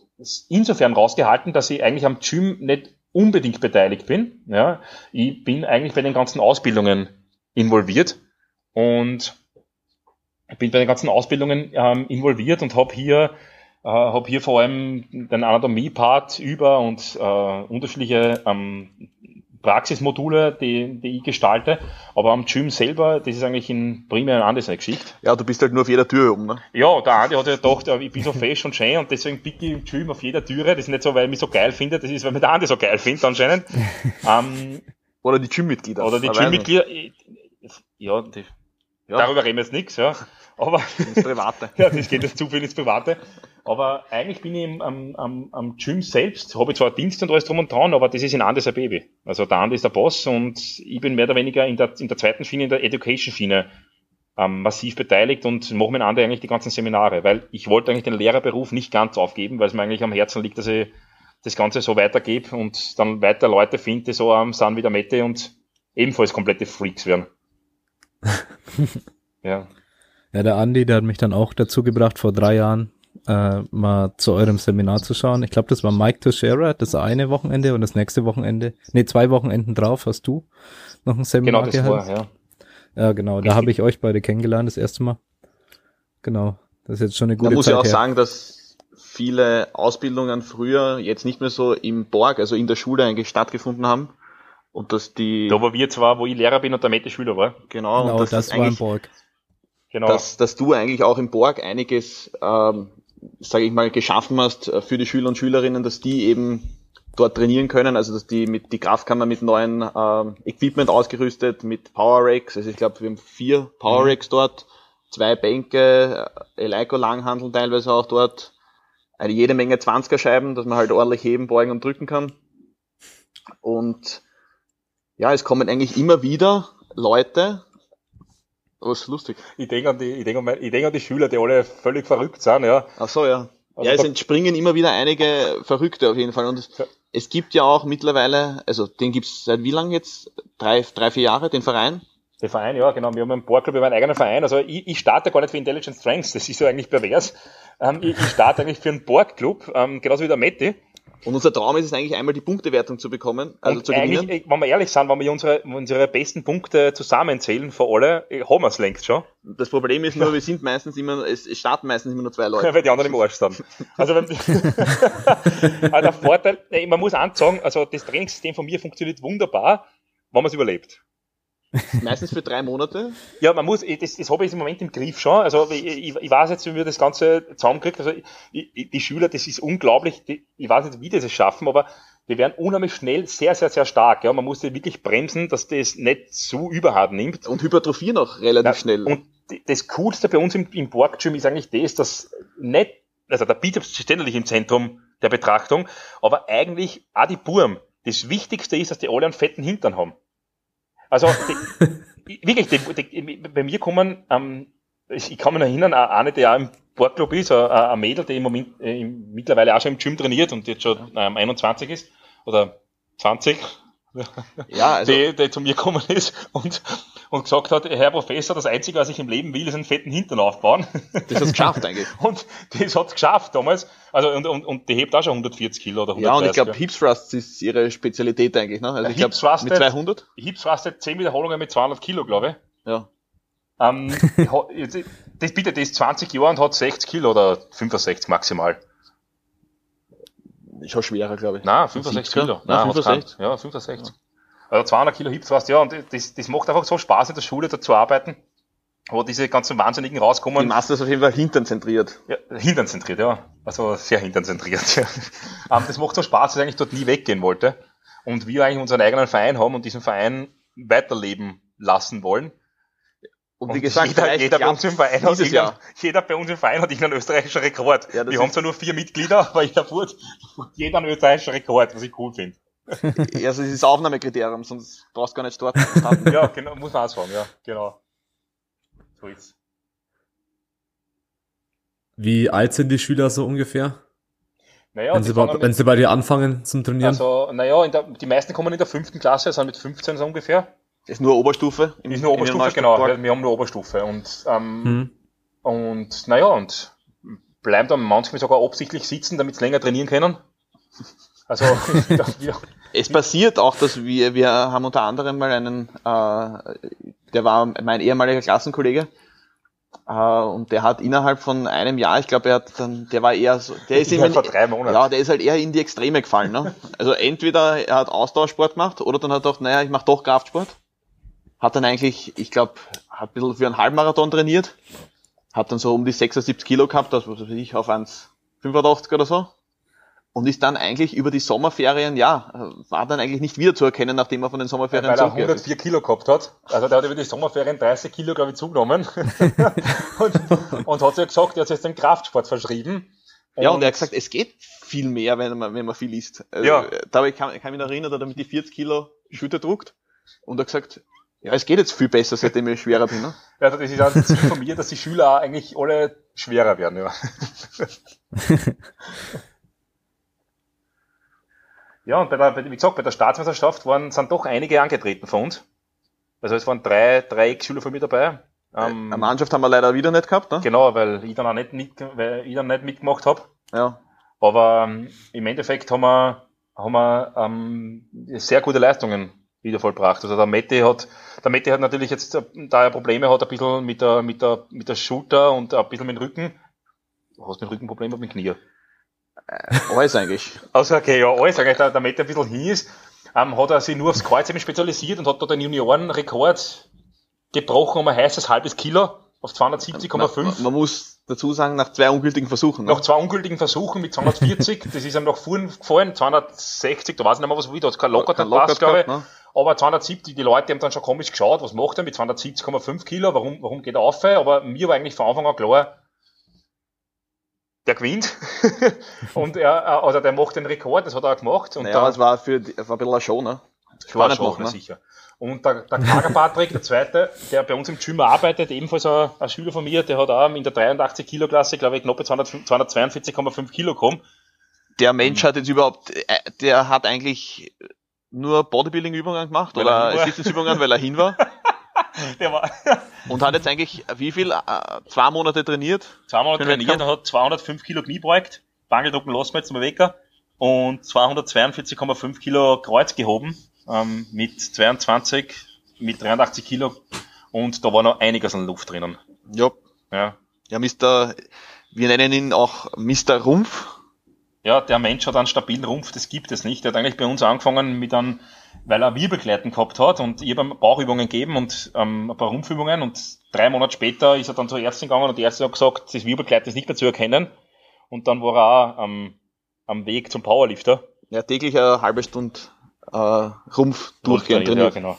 insofern rausgehalten, dass ich eigentlich am Gym nicht unbedingt beteiligt bin. Ja, ich bin eigentlich bei den ganzen Ausbildungen involviert und bin bei den ganzen Ausbildungen ähm, involviert und habe hier äh, habe hier vor allem den Anatomie-Part über und äh, unterschiedliche ähm, Praxismodule, die, die ich gestalte. Aber am Gym selber, das ist eigentlich in primär eine andere Geschichte. Ja, du bist halt nur auf jeder Tür oben, ne? Ja, der Andi hat ja gedacht, ich bin so fesch und schön und deswegen bin ich im Gym auf jeder Türe. Das ist nicht so, weil ich mich so geil finde, das ist, weil mich der Andi so geil findet anscheinend. ähm, oder die Gym-Mitglieder. Oder die Gym-Mitglieder. Ja, die, ja, darüber reden wir jetzt nichts, ja. Aber, ins Private. ja, das geht jetzt zu viel ins Private. Aber eigentlich bin ich am, am, am Gym selbst, habe ich zwar Dienst und alles drum und dran, aber das ist in Andes ein Baby. Also der Ande ist der Boss und ich bin mehr oder weniger in der, in der zweiten Schiene, in der Education-Schiene ähm, massiv beteiligt und mache mit Ande eigentlich die ganzen Seminare, weil ich wollte eigentlich den Lehrerberuf nicht ganz aufgeben, weil es mir eigentlich am Herzen liegt, dass ich das Ganze so weitergebe und dann weiter Leute finde, die so am sind wie der Mette und ebenfalls komplette Freaks werden. ja. Ja, der Andi, der hat mich dann auch dazu gebracht, vor drei Jahren äh, mal zu eurem Seminar zu schauen. Ich glaube, das war Mike Teixeira, das eine Wochenende und das nächste Wochenende, nee, zwei Wochenenden drauf hast du noch ein Seminar genau, das gehabt. War, ja. ja, genau, da habe ich euch beide kennengelernt, das erste Mal. Genau, das ist jetzt schon eine gute Man muss Zeit ja auch her. sagen, dass viele Ausbildungen früher jetzt nicht mehr so im Borg, also in der Schule eigentlich stattgefunden haben. Und dass die. Da wo wir zwar, wo ich Lehrer bin und der Mette Schüler war. Genau, genau und das, das war im Borg. Genau. Dass, dass du eigentlich auch im Borg einiges, ähm, sage ich mal, geschaffen hast äh, für die Schüler und Schülerinnen, dass die eben dort trainieren können, also dass die mit die Kraftkammer mit neuen ähm, Equipment ausgerüstet, mit Power Racks, also ich glaube, wir haben vier Power Racks mhm. dort, zwei Bänke, äh, Eleiko Langhandeln teilweise auch dort, eine jede Menge 20er Scheiben, dass man halt ordentlich heben, beugen und drücken kann. Und ja, es kommen eigentlich immer wieder Leute, was ist lustig. Ich denke an die, ich denke an, ich denke an die Schüler, die alle völlig verrückt sind, ja. Ach so, ja. Also ja, es entspringen immer wieder einige Verrückte auf jeden Fall. Und es, ja. es gibt ja auch mittlerweile, also den gibt's seit wie lang jetzt? Drei, drei, vier Jahre, den Verein? Der Verein, ja, genau. Wir haben einen Boardclub, wir haben einen eigenen Verein. Also ich, ich starte gar nicht für Intelligent Strengths, das ist ja eigentlich pervers. Ähm, ich, ich starte eigentlich für einen Boardclub, ähm, genauso wie der Metti. Und unser Traum ist es eigentlich einmal die Punktewertung zu bekommen, also und zu gewinnen. Wenn wir ehrlich sind, wenn wir unsere, unsere besten Punkte zusammenzählen für alle, haben wir es längst schon. Das Problem ist nur, wir sind meistens immer, es starten meistens immer nur zwei Leute. Weil die anderen im Arsch sind. Also, wenn, also der Vorteil, man muss ansagen, also das Trainingssystem von mir funktioniert wunderbar, wenn man es überlebt. Meistens für drei Monate? Ja, man muss, das, das habe ich im Moment im Griff schon. Also ich, ich, ich weiß jetzt, wie wir das Ganze zusammenkriegt. Also ich, die Schüler, das ist unglaublich. Die, ich weiß nicht, wie die das schaffen, aber die werden unheimlich schnell sehr, sehr, sehr stark. Ja, man muss die wirklich bremsen, dass das nicht zu überhart nimmt. Und hypertrophieren auch relativ ja, schnell. Und das Coolste bei uns im, im Borg-Gym ist eigentlich das, dass nicht, also der Bizeps steht natürlich im Zentrum der Betrachtung, aber eigentlich auch die Burm. Das Wichtigste ist, dass die alle einen fetten Hintern haben. Also die, wirklich, die, die, bei mir kommen, ähm, ich, ich kann mich erinnern, eine, die auch im Sportclub ist, ein, ein Mädel, die im Moment äh, mittlerweile auch schon im Gym trainiert und jetzt schon ähm, 21 ist oder 20, ja, also, die, die zu mir gekommen ist und, und gesagt hat, Herr Professor, das Einzige, was ich im Leben will, ist einen fetten Hintern aufbauen. Das hat es geschafft eigentlich. Und das hat es geschafft damals. Also und, und, und die hebt auch schon 140 Kilo oder 130. Ja, und ich glaube, Hips Thrust ist ihre Spezialität eigentlich. Ne? Also ich glaube, mit 200? Hips Thrust 10 Wiederholungen mit 200 Kilo, glaube ich. Ja. Ähm, das bitte, die ist 20 Jahre und hat 60 Kilo oder 65 maximal. Schon schwerer, glaube ich. Nein, 65 Kilo. Nein, 65? Ja, 65. Also 200 Kilo Hips fast, ja, und das, das macht einfach so Spaß in der Schule da zu arbeiten, wo diese ganzen Wahnsinnigen rauskommen. Die Master ist auf jeden Fall hinternzentriert. Ja, hinternzentriert, ja. Also sehr hinternzentriert, ja. das macht so Spaß, dass ich eigentlich dort nie weggehen wollte. Und wir eigentlich unseren eigenen Verein haben und diesen Verein weiterleben lassen wollen. Und, wie gesagt, jeder, jeder, bei uns im Verein hat irgendein, jeder bei uns im Verein hat irgendeinen österreichischen Rekord. Ja, Wir haben zwar nur vier Mitglieder, aber jeder fährt jeder einen österreichischen Rekord, was ich cool finde. Ja, also das ist Aufnahmekriterium, sonst brauchst du gar nicht starten. ja, genau, muss man auch sagen, ja, genau. So ist's. Wie alt sind die Schüler so ungefähr? Naja, wenn, sie bei, wenn sie bei dir anfangen zum Trainieren? Also, naja, der, die meisten kommen in der fünften Klasse, sind mit 15 so ungefähr. Ist nur Oberstufe? Im, ist nur Oberstufe, genau. Wir, wir haben nur Oberstufe. Und, ähm, hm. und naja, und bleiben dann manchmal sogar absichtlich sitzen, damit sie länger trainieren können. Also, wir, es passiert auch, dass wir, wir haben unter anderem mal einen, äh, der war mein ehemaliger Klassenkollege, äh, und der hat innerhalb von einem Jahr, ich glaube, er hat dann, der war eher so, der ist immer, vor drei Monaten. ja, der ist halt eher in die Extreme gefallen. Ne? Also entweder er hat Ausdauersport gemacht oder dann hat er gedacht, naja, ich mache doch Kraftsport hat dann eigentlich, ich glaube, hat ein bisschen für einen Halbmarathon trainiert, hat dann so um die 76 Kilo gehabt, das was weiß ich, auf 1,85 oder so. Und ist dann eigentlich über die Sommerferien, ja, war dann eigentlich nicht wieder zu erkennen, nachdem er von den Sommerferien Weil er 104 Kilo gehabt hat. Also der hat über die Sommerferien 30 Kilo, glaube ich, zugenommen. und, und hat sich gesagt, er hat sich jetzt den Kraftsport verschrieben. Und ja, und er hat gesagt, es geht viel mehr, wenn man, wenn man viel isst. Also, ja. Da ich kann, kann mich noch erinnern, dass er mit die 40 Kilo Schütter druckt. Und er hat gesagt, ja, es geht jetzt viel besser, seitdem ich schwerer bin. Ne? Ja, das ist ein Ziel von mir, dass die Schüler eigentlich alle schwerer werden. Ja. Ja, und bei der, wie gesagt, bei der Staatsmeisterschaft waren, sind doch einige angetreten von uns. Also es waren drei, drei Ex-Schüler von mir dabei. Ähm, Eine Mannschaft haben wir leider wieder nicht gehabt, ne? Genau, weil ich dann auch nicht, mit, weil ich dann nicht mitgemacht habe. Ja. Aber ähm, im Endeffekt haben wir, haben wir ähm, sehr gute Leistungen wieder vollbracht. Also der Mette hat, der Mette hat natürlich jetzt, da er Probleme hat, ein bisschen mit der, mit der, mit der Schulter und ein bisschen mit dem Rücken. Du hast mit dem Rückenproblem mit dem Knie. Äh, alles eigentlich. Also okay, ja, alles eigentlich. Der, der Mette ein bisschen hin ist, ähm, hat er sich nur aufs Kreuz spezialisiert und hat da den Juniorenrekord gebrochen um ein heißes halbes Kilo auf 270,5. Man, man, muss dazu sagen, nach zwei ungültigen Versuchen. Ne? Nach zwei ungültigen Versuchen mit 240, das ist ihm noch vorhin gefallen, 260, da weiß ich nicht mehr, was wieder, hat kein locker kein passt, glaube ich. Ne? Aber 270, die Leute haben dann schon komisch geschaut, was macht er mit 270,5 Kilo, warum, warum geht er auf? Aber mir war eigentlich von Anfang an klar, der gewinnt. und er, also der macht den Rekord, das hat er auch gemacht. Und naja, das war für, war ein bisschen eine Show, ne? Das war eine Show, machen, ne? sicher. Und der, der Kager Patrick, der zweite, der bei uns im Gym arbeitet, ebenfalls ein, ein Schüler von mir, der hat auch in der 83 Kilo Klasse, glaube ich, knappe 242,5 Kilo gekommen. Der Mensch hat jetzt überhaupt, äh, der hat eigentlich nur Bodybuilding-Übungen gemacht weil oder Assistance-Übungen, weil er hin war. der war und hat jetzt eigentlich wie viel? Äh, zwei Monate trainiert? Zwei Monate trainiert, er hat 205 Kilo Knie beugt, Bangeldrucken lassen wir jetzt mal weg und 242,5 Kilo Kreuz gehoben ähm, mit 22, mit 83 Kilo und da war noch einiges an Luft drinnen. Ja. Ja. Ja, Mr. Wir nennen ihn auch Mr. Rumpf. Ja, der Mensch hat einen stabilen Rumpf, das gibt es nicht. Der hat eigentlich bei uns angefangen mit einem, weil er Wirbelgleiten gehabt hat und ich habe ihm Bauchübungen gegeben und ähm, ein paar Rumpfübungen und drei Monate später ist er dann zur Ärztin gegangen und die Ärztin hat gesagt, das Wirbelgleiten ist nicht mehr zu erkennen und dann war er auch ähm, am Weg zum Powerlifter. Ja, täglich eine halbe Stunde äh, Rumpf durchgehend trainiert. Ja, genau.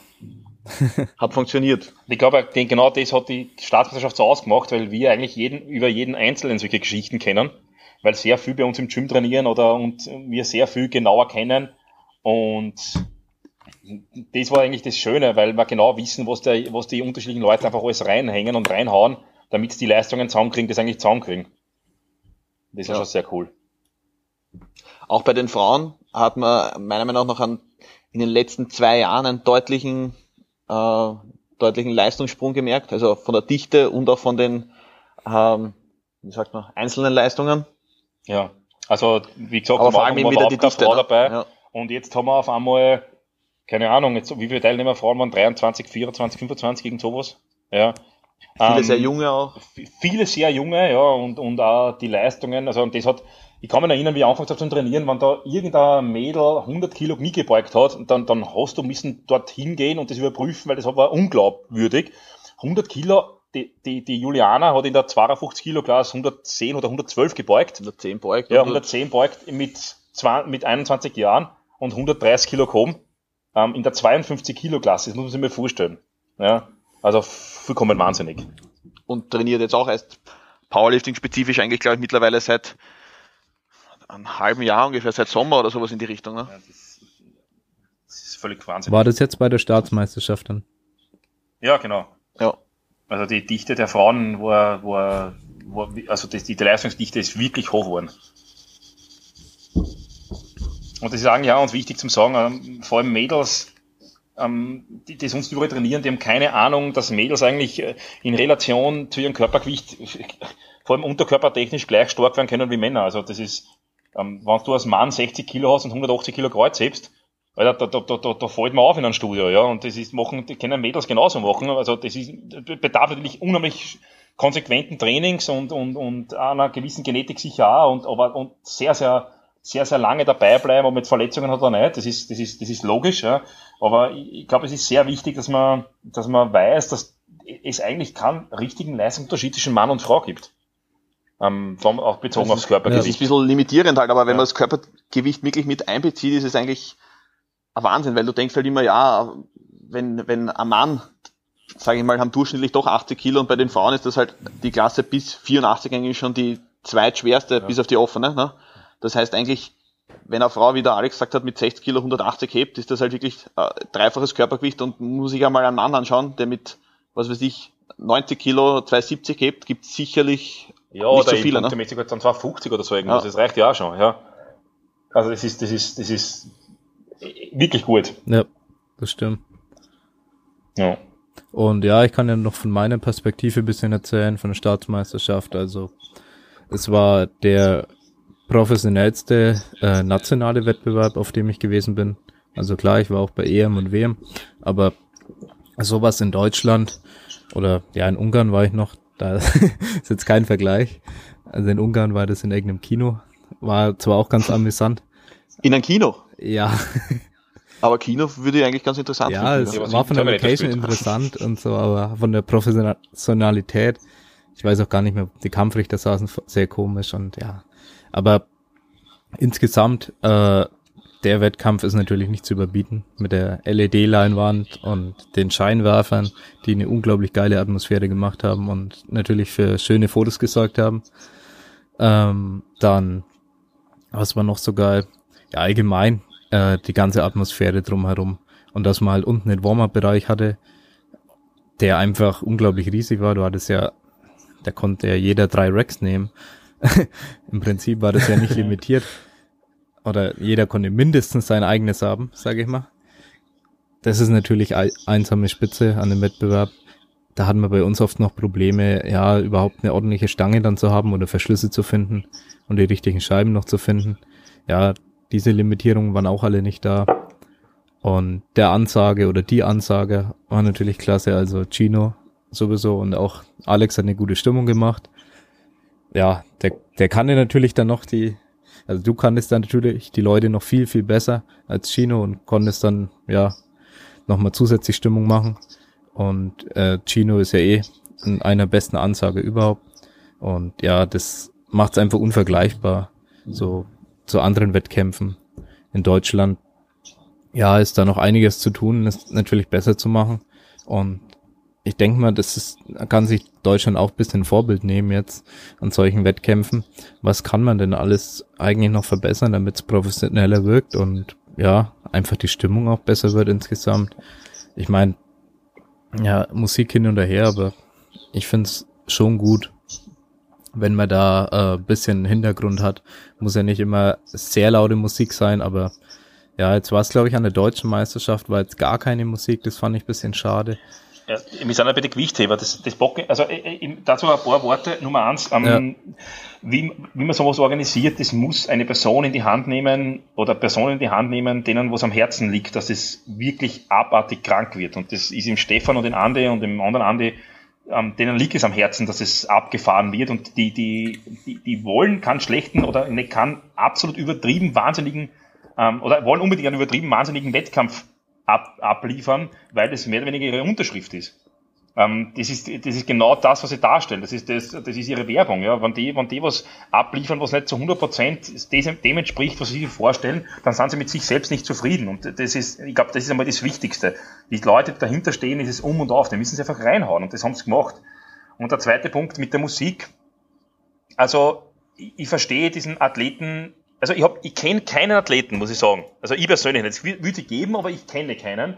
hat funktioniert. Ich glaube, genau das hat die Staatsmeisterschaft so ausgemacht, weil wir eigentlich jeden, über jeden Einzelnen solche Geschichten kennen, weil sehr viel bei uns im Gym trainieren oder und wir sehr viel genauer kennen und das war eigentlich das Schöne, weil wir genau wissen, was, der, was die unterschiedlichen Leute einfach alles reinhängen und reinhauen, damit die Leistungen zusammenkriegen, das eigentlich zusammenkriegen. Das ist ja. schon sehr cool. Auch bei den Frauen hat man meiner Meinung nach einen in den letzten zwei Jahren einen deutlichen, äh, deutlichen Leistungssprung gemerkt, also von der Dichte und auch von den, ähm, wie sagt man, einzelnen Leistungen. Ja, also wie gesagt, Aber vor allem wieder die Dichte ne? dabei. Ja. Und jetzt haben wir auf einmal, keine Ahnung, jetzt, wie viele Teilnehmer Frauen waren? 23, 24, 25, irgend sowas. Ja. Viele ähm, sehr junge auch. Viele sehr junge, ja, und, und auch die Leistungen, also und das hat, ich kann mich erinnern, wie ich angefangen habe zu trainieren, wenn da irgendein Mädel 100 Kilo Knie gebeugt hat, dann, dann hast du müssen dorthin gehen und das überprüfen, weil das war unglaubwürdig. 100 Kilo, die, die, die Juliana hat in der 52 Kilo Klasse 110 oder 112 gebeugt. 110 beugt. Ja, 110 beugt mit, zwei, mit 21 Jahren und 130 Kilo gehoben. Ähm, in der 52 Kilo Klasse, das muss man sich mal vorstellen. Ja, also vollkommen wahnsinnig. Und trainiert jetzt auch erst Powerlifting spezifisch eigentlich, glaube ich, mittlerweile seit einem halben Jahr ungefähr, seit Sommer oder sowas in die Richtung. Ne? Ja, das, das, ist völlig Wahnsinn. War das jetzt bei der Staatsmeisterschaft dann? Ja, genau. Ja. Also die Dichte der Frauen war, war, war also die, die Leistungsdichte ist wirklich hoch geworden. Und das ist eigentlich auch uns wichtig zum sagen, ähm, vor allem Mädels, ähm, die, die sonst überall trainieren, die haben keine Ahnung, dass Mädels eigentlich äh, in Relation zu ihrem Körpergewicht vor allem unterkörpertechnisch gleich stark werden können wie Männer. Also das ist, ähm, wenn du als Mann 60 Kilo hast und 180 Kilo Kreuz hebst, da, da, da, da, da fällt man auf in einem Studio, ja. Und das ist machen, die können Mädels genauso machen. Also das ist bedarf natürlich unheimlich konsequenten Trainings und, und, und einer gewissen Genetik sicher auch und aber und sehr, sehr, sehr, sehr lange dabei bleiben, ob man jetzt Verletzungen hat oder nicht. Das ist, das ist, das ist logisch, ja. Aber ich, ich glaube, es ist sehr wichtig, dass man, dass man weiß, dass es eigentlich keinen richtigen Leistungsunterschied zwischen Mann und Frau gibt ähm, vom, auch bezogen aufs Körpergewicht. Das ist ein bisschen limitierend halt, aber wenn ja. man das Körpergewicht wirklich mit einbezieht, ist es eigentlich ein Wahnsinn, weil du denkst halt immer, ja, wenn, wenn ein Mann, sage ich mal, haben durchschnittlich doch 80 Kilo und bei den Frauen ist das halt die Klasse bis 84 eigentlich schon die zweitschwerste, ja. bis auf die offene. Ne? Das heißt eigentlich, wenn eine Frau, wie der Alex gesagt hat, mit 60 Kilo 180 hebt, ist das halt wirklich äh, dreifaches Körpergewicht und muss ich einmal einen Mann anschauen, der mit, was weiß ich, 90 Kilo 270 hebt, gibt sicherlich ja, nicht oder so viele, ne? dann 250 oder so irgendwas. Ja. Das reicht ja auch schon, ja. Also das ist, das ist, das ist wirklich gut. Ja, das stimmt. Ja. Und ja, ich kann ja noch von meiner Perspektive ein bisschen erzählen, von der Staatsmeisterschaft. Also es war der professionellste äh, nationale Wettbewerb, auf dem ich gewesen bin. Also klar, ich war auch bei EM und WM, aber sowas in Deutschland oder ja, in Ungarn war ich noch, da ist jetzt kein Vergleich. Also in Ungarn war das in irgendeinem Kino. War zwar auch ganz amüsant. In einem Kino? Ja. Aber Kino würde ich eigentlich ganz interessant ja, finden. es Ja, was war von der Location interessant und so, aber von der Professionalität, ich weiß auch gar nicht mehr, die Kampfrichter saßen sehr komisch und ja. Aber insgesamt, äh, der Wettkampf ist natürlich nicht zu überbieten mit der LED-Leinwand und den Scheinwerfern, die eine unglaublich geile Atmosphäre gemacht haben und natürlich für schöne Fotos gesorgt haben. Ähm, dann, was war noch so geil? Ja, allgemein, äh, die ganze Atmosphäre drumherum. Und dass man halt unten den Warm-Up-Bereich hatte, der einfach unglaublich riesig war. Du hattest ja, da konnte ja jeder drei Racks nehmen. Im Prinzip war das ja nicht limitiert. Oder jeder konnte mindestens sein eigenes haben, sage ich mal. Das ist natürlich ei- einsame Spitze an dem Wettbewerb. Da hatten wir bei uns oft noch Probleme, ja, überhaupt eine ordentliche Stange dann zu haben oder Verschlüsse zu finden und die richtigen Scheiben noch zu finden. Ja, diese Limitierungen waren auch alle nicht da. Und der Ansage oder die Ansage war natürlich klasse. Also Chino sowieso und auch Alex hat eine gute Stimmung gemacht. Ja, der, der kannte natürlich dann noch die, also du kanntest dann natürlich die Leute noch viel, viel besser als Chino und konntest dann, ja, nochmal zusätzlich Stimmung machen. Und äh, Chino ist ja eh in einer besten Ansage überhaupt. Und ja, das macht es einfach unvergleichbar. So zu anderen Wettkämpfen in Deutschland. Ja, ist da noch einiges zu tun, ist natürlich besser zu machen. Und ich denke mal, das ist, kann sich Deutschland auch bisschen Vorbild nehmen jetzt an solchen Wettkämpfen. Was kann man denn alles eigentlich noch verbessern, damit es professioneller wirkt und ja, einfach die Stimmung auch besser wird insgesamt. Ich meine, ja, Musik hin und her, aber ich find's schon gut, wenn man da äh, bisschen Hintergrund hat. Muss ja nicht immer sehr laute Musik sein, aber ja, jetzt war es, glaube ich, an der deutschen Meisterschaft, war jetzt gar keine Musik, das fand ich bisschen schade. Ja, wir sind ja bei den Gewichtheber. Das, das Bocken, also äh, äh, dazu ein paar Worte. Nummer eins, ähm, Ja. wie, wie man sowas organisiert, das muss eine Person in die Hand nehmen oder Personen in die Hand nehmen, denen was am Herzen liegt, dass es wirklich abartig krank wird. Und das ist im Stefan und in Ande und im anderen Ande, ähm, denen liegt es am Herzen, dass es abgefahren wird. Und die, die, die, die wollen keinen schlechten oder ne, kann absolut übertrieben wahnsinnigen ähm, oder wollen unbedingt einen übertrieben wahnsinnigen Wettkampf ab, abliefern, weil das mehr oder weniger ihre Unterschrift ist. Ähm, das, ist das ist genau das, was sie darstellen. Das ist, das, das ist ihre Werbung. Ja? Wenn, die, wenn die was abliefern, was nicht zu 100% dem, entspricht, was sie sich vorstellen, dann sind sie mit sich selbst nicht zufrieden. Und das ist, ich glaube, das ist einmal das Wichtigste. Die Leute, die dahinter stehen, ist es um und auf. Die müssen sie einfach reinhauen. Und das haben sie gemacht. Und der zweite Punkt mit der Musik. Also, ich, ich verstehe diesen Athleten also ich, hab, ich kenne keinen Athleten, muss ich sagen. Also ich persönlich nicht. Es wü- würde geben, aber ich kenne keinen,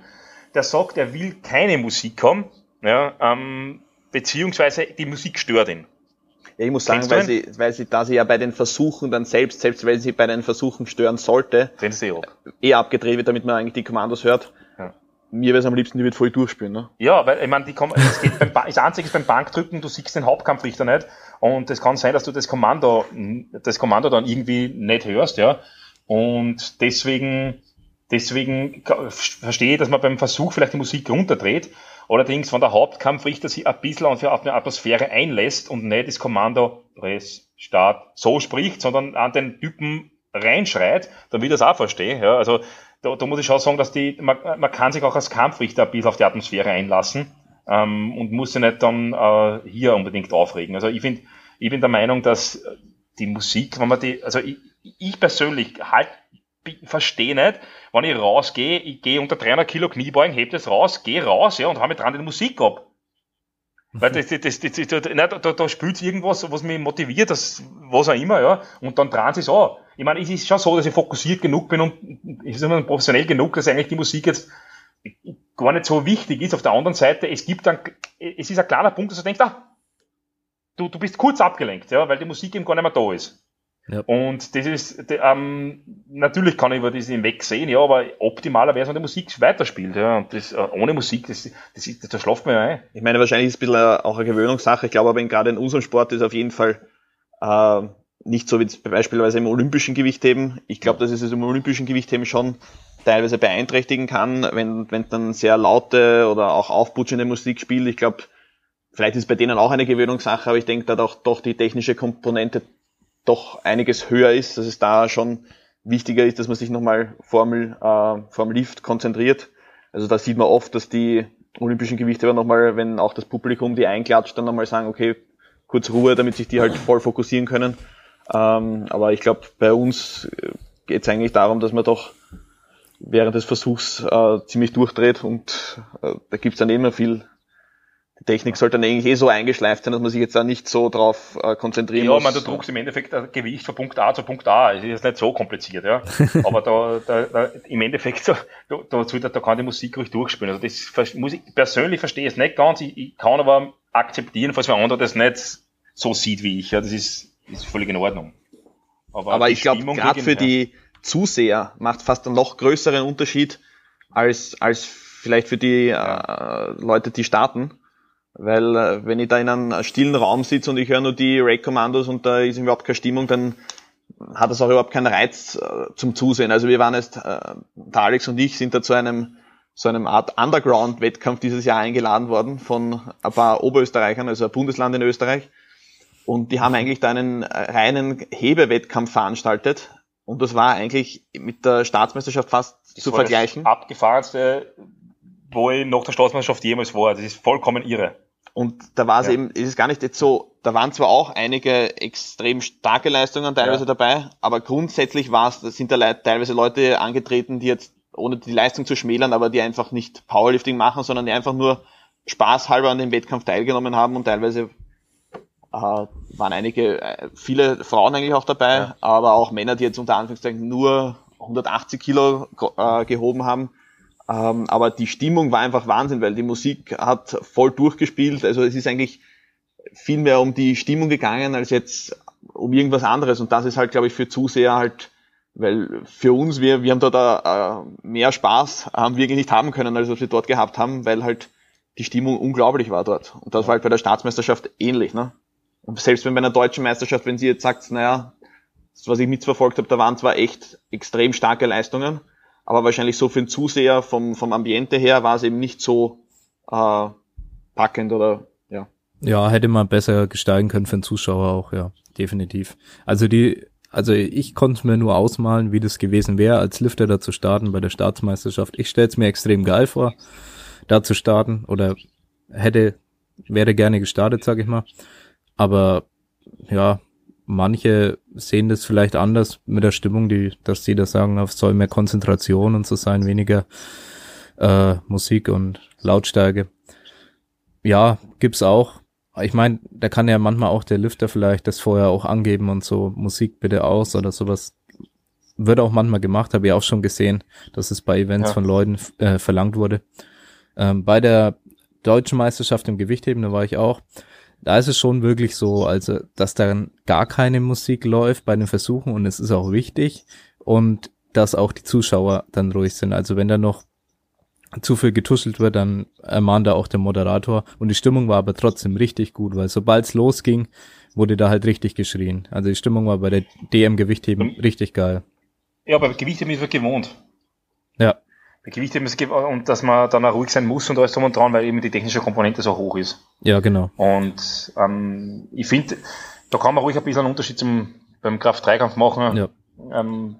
der sagt, er will keine Musik haben, ja, ähm, beziehungsweise die Musik stört ihn. Ja, ich muss sagen, weil sie, weil sie, da sie ja bei den Versuchen dann selbst, selbst wenn sie bei den Versuchen stören sollte, sie ab. eh abgedreht wird, damit man eigentlich die Kommandos hört. Ja. Mir wäre es am liebsten, die wird voll durchspielen, ne? Ja, weil ich meine, die kommen, es geht beim, Ba- das Einzige ist beim Bankdrücken, du siehst den Hauptkampfrichter nicht und es kann sein, dass du das Kommando, das Kommando dann irgendwie nicht hörst, ja. Und deswegen, deswegen verstehe ich, dass man beim Versuch vielleicht die Musik runterdreht. Allerdings, wenn der Hauptkampfrichter sich ein bisschen auf eine Atmosphäre einlässt und nicht das Kommando Press, Start so spricht, sondern an den Typen reinschreit, dann will ich das auch verstehen. Ja. Also da, da muss ich schon sagen, dass die, man, man kann sich auch als Kampfrichter ein bisschen auf die Atmosphäre einlassen ähm, und muss sich nicht dann äh, hier unbedingt aufregen. Also ich finde, ich bin der Meinung, dass die Musik, wenn man die, also ich, ich persönlich halt verstehe nicht, wenn ich rausgehe, ich gehe unter 300 Kilo Kniebeugen, heb das raus, gehe raus, ja, und hau mit dran die Musik ab. Weil das, das, das, das, das, nein, da, da spielt irgendwas, was mich motiviert, das, was auch immer, ja, und dann dran sie es an. Ich meine, es ist schon so, dass ich fokussiert genug bin und ich ist immer professionell genug, dass eigentlich die Musik jetzt gar nicht so wichtig ist. Auf der anderen Seite, es gibt dann, es ist ein kleiner Punkt, dass du denkst, ah, du, du bist kurz abgelenkt, ja, weil die Musik eben gar nicht mehr da ist. Ja. Und das ist, ähm, natürlich kann ich über das hinweg sehen, ja, aber optimaler wäre es, wenn die Musik weiterspielt, ja. Und das, äh, ohne Musik, das, das, das, das schlaft man ja ein. Ich meine, wahrscheinlich ist es ein bisschen auch eine Gewöhnungssache. Ich glaube aber gerade in unserem Sport ist auf jeden Fall, äh, nicht so wie beispielsweise im olympischen Gewichtheben. Ich glaube, dass es im olympischen Gewichtheben schon teilweise beeinträchtigen kann, wenn, wenn dann sehr laute oder auch aufputschende Musik spielt. Ich glaube, vielleicht ist es bei denen auch eine Gewöhnungssache, aber ich denke, da doch, doch die technische Komponente doch einiges höher ist, dass es da schon wichtiger ist, dass man sich nochmal Formel, äh, vorm Lift konzentriert. Also da sieht man oft, dass die olympischen Gewichtheber nochmal, wenn auch das Publikum die einklatscht, dann nochmal sagen, okay, kurz Ruhe, damit sich die halt voll fokussieren können. Ähm, aber ich glaube, bei uns geht es eigentlich darum, dass man doch während des Versuchs äh, ziemlich durchdreht und äh, da gibt's dann immer viel. Die Technik sollte dann eigentlich eh so eingeschleift sein, dass man sich jetzt da nicht so drauf äh, konzentrieren ja, muss. Ja, man, du druckst im Endeffekt ein Gewicht von Punkt A zu Punkt A. Es ist nicht so kompliziert, ja. Aber da, da, da im Endeffekt, da, da, da, kann die Musik ruhig durchspielen. Also das muss ich persönlich verstehe es nicht ganz. Ich, ich kann aber akzeptieren, falls ein anderer das nicht so sieht wie ich. Ja, das ist, ist völlig in Ordnung. Aber, aber ich glaube, gerade für die Zuseher macht fast einen noch größeren Unterschied als, als vielleicht für die äh, Leute, die starten. Weil äh, wenn ich da in einem stillen Raum sitze und ich höre nur die Raid-Kommandos und da ist überhaupt keine Stimmung, dann hat das auch überhaupt keinen Reiz äh, zum Zusehen. Also wir waren jetzt, äh, Alex und ich sind da zu einem so einem Art Underground-Wettkampf dieses Jahr eingeladen worden von ein paar Oberösterreichern, also ein Bundesland in Österreich. Und die haben eigentlich da einen reinen Hebewettkampf veranstaltet. Und das war eigentlich mit der Staatsmeisterschaft fast das zu vergleichen. Das abgefahrenste, wo ich nach der Staatsmeisterschaft jemals war. Das ist vollkommen irre. Und da war es Ja. eben, ist es gar nicht jetzt so, da waren zwar auch einige extrem starke Leistungen teilweise Ja. dabei, aber grundsätzlich war es, sind da teilweise Leute angetreten, die jetzt, ohne die Leistung zu schmälern, aber die einfach nicht Powerlifting machen, sondern die einfach nur spaßhalber an dem Wettkampf teilgenommen haben und teilweise äh, waren einige, äh, viele Frauen eigentlich auch dabei, Ja. aber auch Männer, die jetzt unter Anführungszeichen nur 180 Kilo äh, gehoben haben. Ähm, aber die Stimmung war einfach Wahnsinn, weil die Musik hat voll durchgespielt. Also es ist eigentlich viel mehr um die Stimmung gegangen, als jetzt um irgendwas anderes. Und das ist halt, glaube ich, für Zuseher halt, weil für uns, wir, wir haben dort äh, mehr Spaß, haben wir nicht haben können, als was wir dort gehabt haben, weil halt die Stimmung unglaublich war dort. Und das war halt bei der Staatsmeisterschaft ähnlich. Ne? Und selbst wenn bei einer deutschen Meisterschaft, wenn sie jetzt sagt, naja, das, was ich mitverfolgt habe, da waren zwar echt extrem starke Leistungen, aber wahrscheinlich so für den Zuseher vom, vom Ambiente her war es eben nicht so äh, packend oder ja. Ja, hätte man besser gestalten können für den Zuschauer auch, ja, definitiv. Also die, also ich konnte mir nur ausmalen, wie das gewesen wäre, als Lifter da zu starten bei der Staatsmeisterschaft. Ich stelle es mir extrem geil vor, da zu starten oder hätte, wäre gerne gestartet, sag ich mal. Aber ja, manche sehen das vielleicht anders mit der Stimmung, die, dass die da sagen, es soll mehr Konzentration und so sein, weniger äh, Musik und Lautstärke. Ja, gibt's auch. Ich meine, da kann ja manchmal auch der Lifter vielleicht das vorher auch angeben und so Musik bitte aus oder sowas. Wird auch manchmal gemacht, habe ich auch schon gesehen, dass es bei Events Ja. von Leuten äh, verlangt wurde. Ähm, bei der deutschen Meisterschaft im Gewichtheben, da war ich auch, da ist es schon wirklich so, also, dass dann gar keine Musik läuft bei den Versuchen und es ist auch wichtig und dass auch die Zuschauer dann ruhig sind. Also wenn da noch zu viel getuschelt wird, dann ermahnt da auch der Moderator. Und die Stimmung war aber trotzdem richtig gut, weil sobald es losging, wurde da halt richtig geschrien. Also die Stimmung war bei der DM Gewichtheben richtig geil. Ja, aber Gewichtheben ist man gewohnt. Ja, Bei Gewichtheben ist es gew- und dass man dann auch ruhig sein muss und alles drum und dran, weil eben die technische Komponente so hoch ist. ja, genau. Und ähm, ich finde, da kann man ruhig ein bisschen einen Unterschied zum beim Kraft-3-Kampf machen. Ja. Ähm,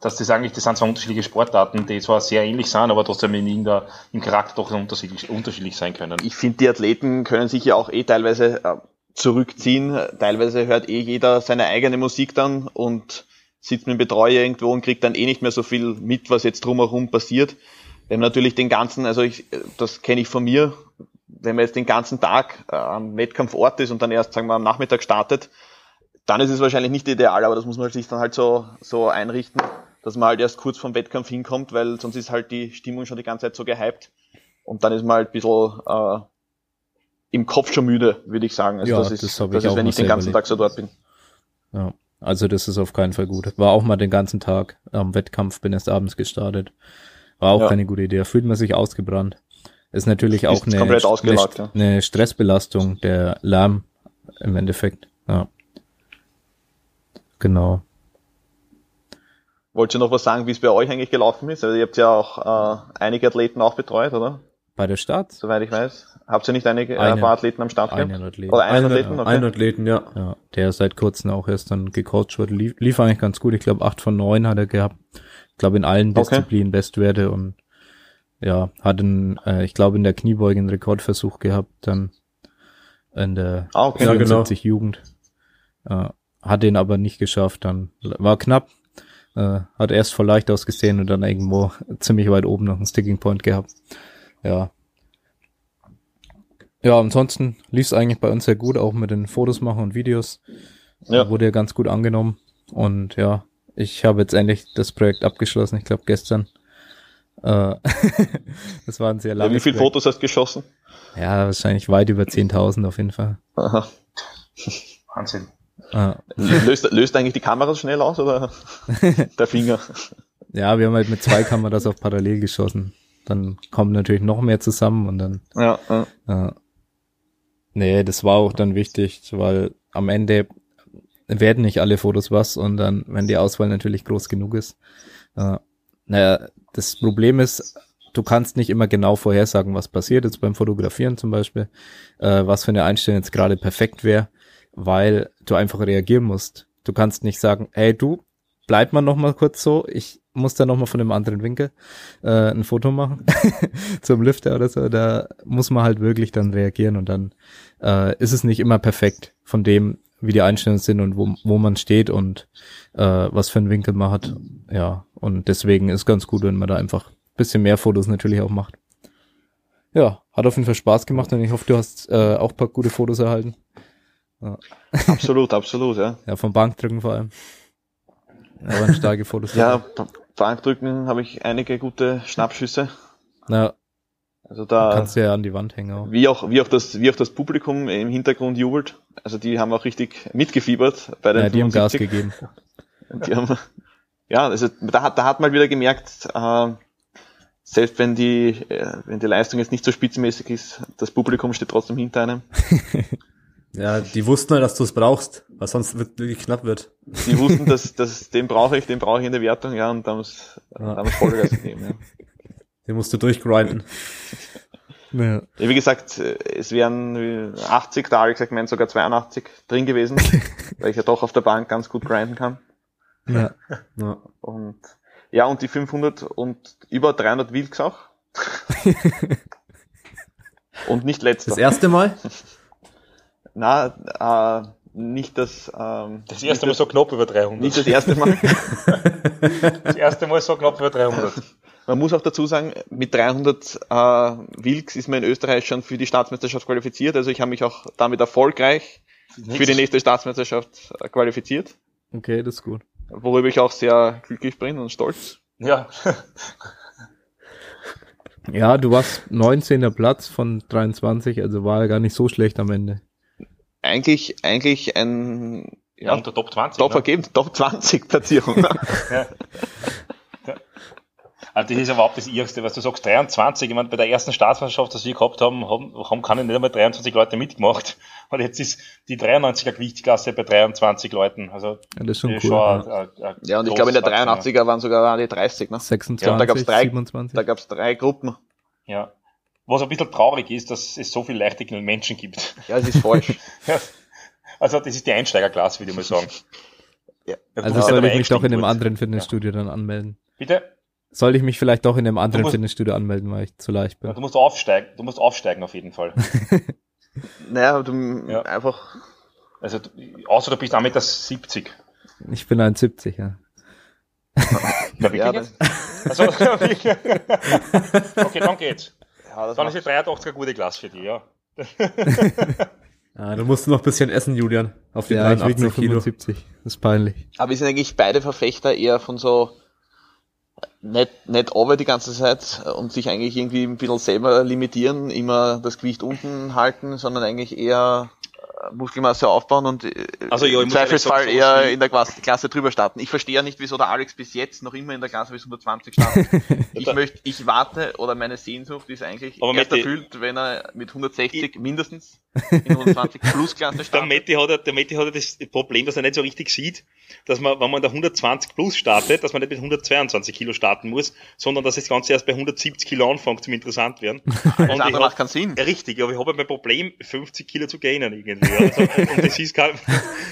dass das eigentlich, das sind zwar unterschiedliche Sportarten, die zwar sehr ähnlich sind, aber trotzdem in irgendeiner, im Charakter doch unterschiedlich, unterschiedlich sein können. Ich finde, die Athleten können sich ja auch eh teilweise äh, zurückziehen. Teilweise hört eh jeder seine eigene Musik dann und sitzt mit dem Betreuer irgendwo und kriegt dann eh nicht mehr so viel mit, was jetzt drumherum passiert. Wenn man natürlich den ganzen, also ich, das kenne ich von mir, wenn man jetzt den ganzen Tag äh, am Wettkampfort ist und dann erst, sagen wir, am Nachmittag startet, dann ist es wahrscheinlich nicht ideal, aber das muss man sich dann halt so, so einrichten, dass man halt erst kurz vom Wettkampf hinkommt, weil sonst ist halt die Stimmung schon die ganze Zeit so gehypt. Und dann ist man halt ein bisschen äh, im Kopf schon müde, würde ich sagen. Also Ja, das ist, das das ist wenn ich den ganzen selber Tag so dort bin. Ja. Also das ist auf keinen Fall gut. War auch mal den ganzen Tag am Wettkampf, bin erst abends gestartet. War auch Ja. keine gute Idee. Da fühlt man sich ausgebrannt. Ist natürlich auch Ist eine, komplett eine, ausgelaugt, ja. eine Stressbelastung, der Lärm im Endeffekt. Ja. Genau. Wollt ihr noch was sagen, wie es bei euch eigentlich gelaufen ist? Also ihr habt ja auch äh, einige Athleten auch betreut, oder? Bei der Start? Soweit ich weiß. Habt ihr nicht einige äh, ein paar Athleten am Start gehabt? Einen Athlet. Oder einen Einen, Athleten? Okay. einen Athleten, ja. Ja, der seit kurzem auch erst dann gecoacht wurde. Lief, lief eigentlich ganz gut. Ich glaube, acht von neun hat er gehabt. Ich glaube, in allen Okay. Disziplinen Bestwerte und ja, hat einen, äh, ich glaube, in der Kniebeuge einen Rekordversuch gehabt, dann in der Ah, okay. Ja, genau. 74 Jugend. Äh, hat den aber nicht geschafft, dann war knapp. Äh, hat erst voll leicht ausgesehen und dann irgendwo ziemlich weit oben noch einen Sticking Point gehabt. Ja. Ja, ansonsten lief es eigentlich bei uns sehr gut, auch mit den Fotos machen und Videos. Ja. Wurde ja ganz gut angenommen. Und ja, ich habe jetzt endlich das Projekt abgeschlossen, ich glaube gestern. Äh, das war ein sehr Ja, langes wie viele Projekt. Fotos hast du geschossen? Ja, wahrscheinlich weit über 10.000 auf jeden Fall. Aha. Wahnsinn. Äh, Löst, löst eigentlich die Kamera schnell aus oder der Finger? ja, wir haben halt mit zwei Kameras auch parallel geschossen. Dann kommen natürlich noch mehr zusammen und dann Ja, ja. Äh, nee, das war auch dann wichtig, weil am Ende werden nicht alle Fotos was und dann, wenn die Auswahl natürlich groß genug ist. Äh, naja, das Problem ist, du kannst nicht immer genau vorhersagen, was passiert jetzt beim Fotografieren zum Beispiel, äh, was für eine Einstellung jetzt gerade perfekt wäre, weil du einfach reagieren musst. Du kannst nicht sagen, hey du, bleib mal noch mal kurz so, ich muss da noch mal von einem anderen Winkel äh, ein Foto machen zum Lüfter oder so. Da muss man halt wirklich dann reagieren und dann äh, ist es nicht immer perfekt von dem, wie die Einstellungen sind und wo, wo man steht und äh, was für einen Winkel man hat. Ja, und deswegen ist ganz gut, wenn man da einfach ein bisschen mehr Fotos natürlich auch macht. Ja, hat auf jeden Fall Spaß gemacht und ich hoffe, du hast äh, auch ein paar gute Fotos erhalten. absolut, absolut, ja. Ja, vom Bankdrücken vor allem. Waren starke Fotos. Ja, Bankdrücken habe ich einige gute Schnappschüsse. Na, Also da, kannst du ja an die Wand hängen auch. wie auch, wie auch das, wie auch das Publikum im Hintergrund jubelt. Also die haben auch richtig mitgefiebert bei den Ja, die haben Gas 75. gegeben. Die haben, ja, also da hat, da hat man wieder gemerkt, äh, selbst wenn die, äh, wenn die Leistung jetzt nicht so spitzenmäßig ist, das Publikum steht trotzdem hinter einem. Ja, die wussten halt, dass du es brauchst, weil sonst wird wirklich knapp wird. Die wussten, dass, dass den brauche ich, den brauche ich in der Wertung, ja, und da muss, Ja. Vollgas gegeben, ja. Den musst du durchgrinden. Ja. Ja, wie gesagt, es wären äh, 80, da habe ich gesagt, mein sogar 82 drin gewesen, weil ich ja doch auf der Bank ganz gut grinden kann. Ja. Ja. Und ja, und die 500 und über 300 Wilks auch. und nicht letzter. Das erste Mal? Na, äh, nicht das, ähm, Das erste Mal nicht so knapp über 300. Nicht das erste Mal. Das erste Mal so knapp über 300. Man muss auch dazu sagen, mit 300 äh, Wilks ist man in Österreich schon für die Staatsmeisterschaft qualifiziert. Also ich habe mich auch damit erfolgreich für die nächste Staatsmeisterschaft äh, qualifiziert, Okay, das ist gut. worüber ich auch sehr glücklich bin und stolz. Ja. Ja, du warst 19. Platz von 23, also war ja gar nicht so schlecht am Ende. Eigentlich, eigentlich ein Ja, ja, unter Top 20. Top ne? vergeben, Top 20 Platzierung. Ja. Also das ist überhaupt das Erste, was du sagst, 23. Ich meine, bei der ersten Staatsmeisterschaft, die wir gehabt haben, haben, haben keine nicht einmal 23 Leute mitgemacht. Und jetzt ist die 93er Gewichtsklasse bei 23 Leuten. Also Ja, das ist schon das cool. ist ja. ein- ein- ein ja, und ich glaube in der großes Wachstum, 83er waren sogar die 30, ne? 26, Ja, da gab's drei- 27. Da gab's drei Gruppen. Ja. Was ein bisschen traurig ist, dass es so viel leichtigende Menschen gibt. Ja, es ist falsch. Ja. Also das ist die Einsteigerklasse, würde ich mal sagen. Ja. Ja, Also soll ich mich doch in einem anderen Fitnessstudio dann anmelden. Bitte? Soll ich mich vielleicht doch in einem anderen musst- Fitnessstudio anmelden, weil ich zu leicht Ja, bin? du musst aufsteigen, du musst aufsteigen auf jeden Fall. naja, du Ja. einfach Also außer du bist 1,70 Meter. Ich bin 1,70, ja. Na, wirklich Ja, jetzt? Also, okay, dann geht's. Ja, das Dann ist die 83 eine gute Klasse für dich, ja. Ja, du musst noch ein bisschen essen, Julian. Auf die Ja, ich wiege 83 nur Kilo. 75. Das ist peinlich. Aber wir sind eigentlich beide Verfechter eher von so nicht, nicht over die ganze Zeit und sich eigentlich irgendwie ein bisschen selber limitieren, immer das Gewicht unten halten, sondern eigentlich eher Muskelmasse aufbauen und äh, Also, ja, ich im Zweifelsfall eher in der Klasse, drüber starten. Ich verstehe ja nicht, wieso der Alex bis jetzt noch immer in der Klasse bis 120 startet. ich möchte, ich warte oder meine Sehnsucht ist eigentlich Aber erst Matti- erfüllt, wenn er mit 160 mindestens in 120 plus Klasse Der startet. Matti hat, ja- der Matti hat ja das Problem, dass er nicht so richtig sieht, dass man, wenn man da 120 plus startet, dass man nicht mit 122 Kilo starten muss, sondern dass das Ganze erst bei 170 Kilo anfängt zum interessant werden. Das Und ich andere macht keinen Sinn. Richtig, aber ich habe mein Problem, 50 Kilo zu gainen irgendwie. Und das ist kein,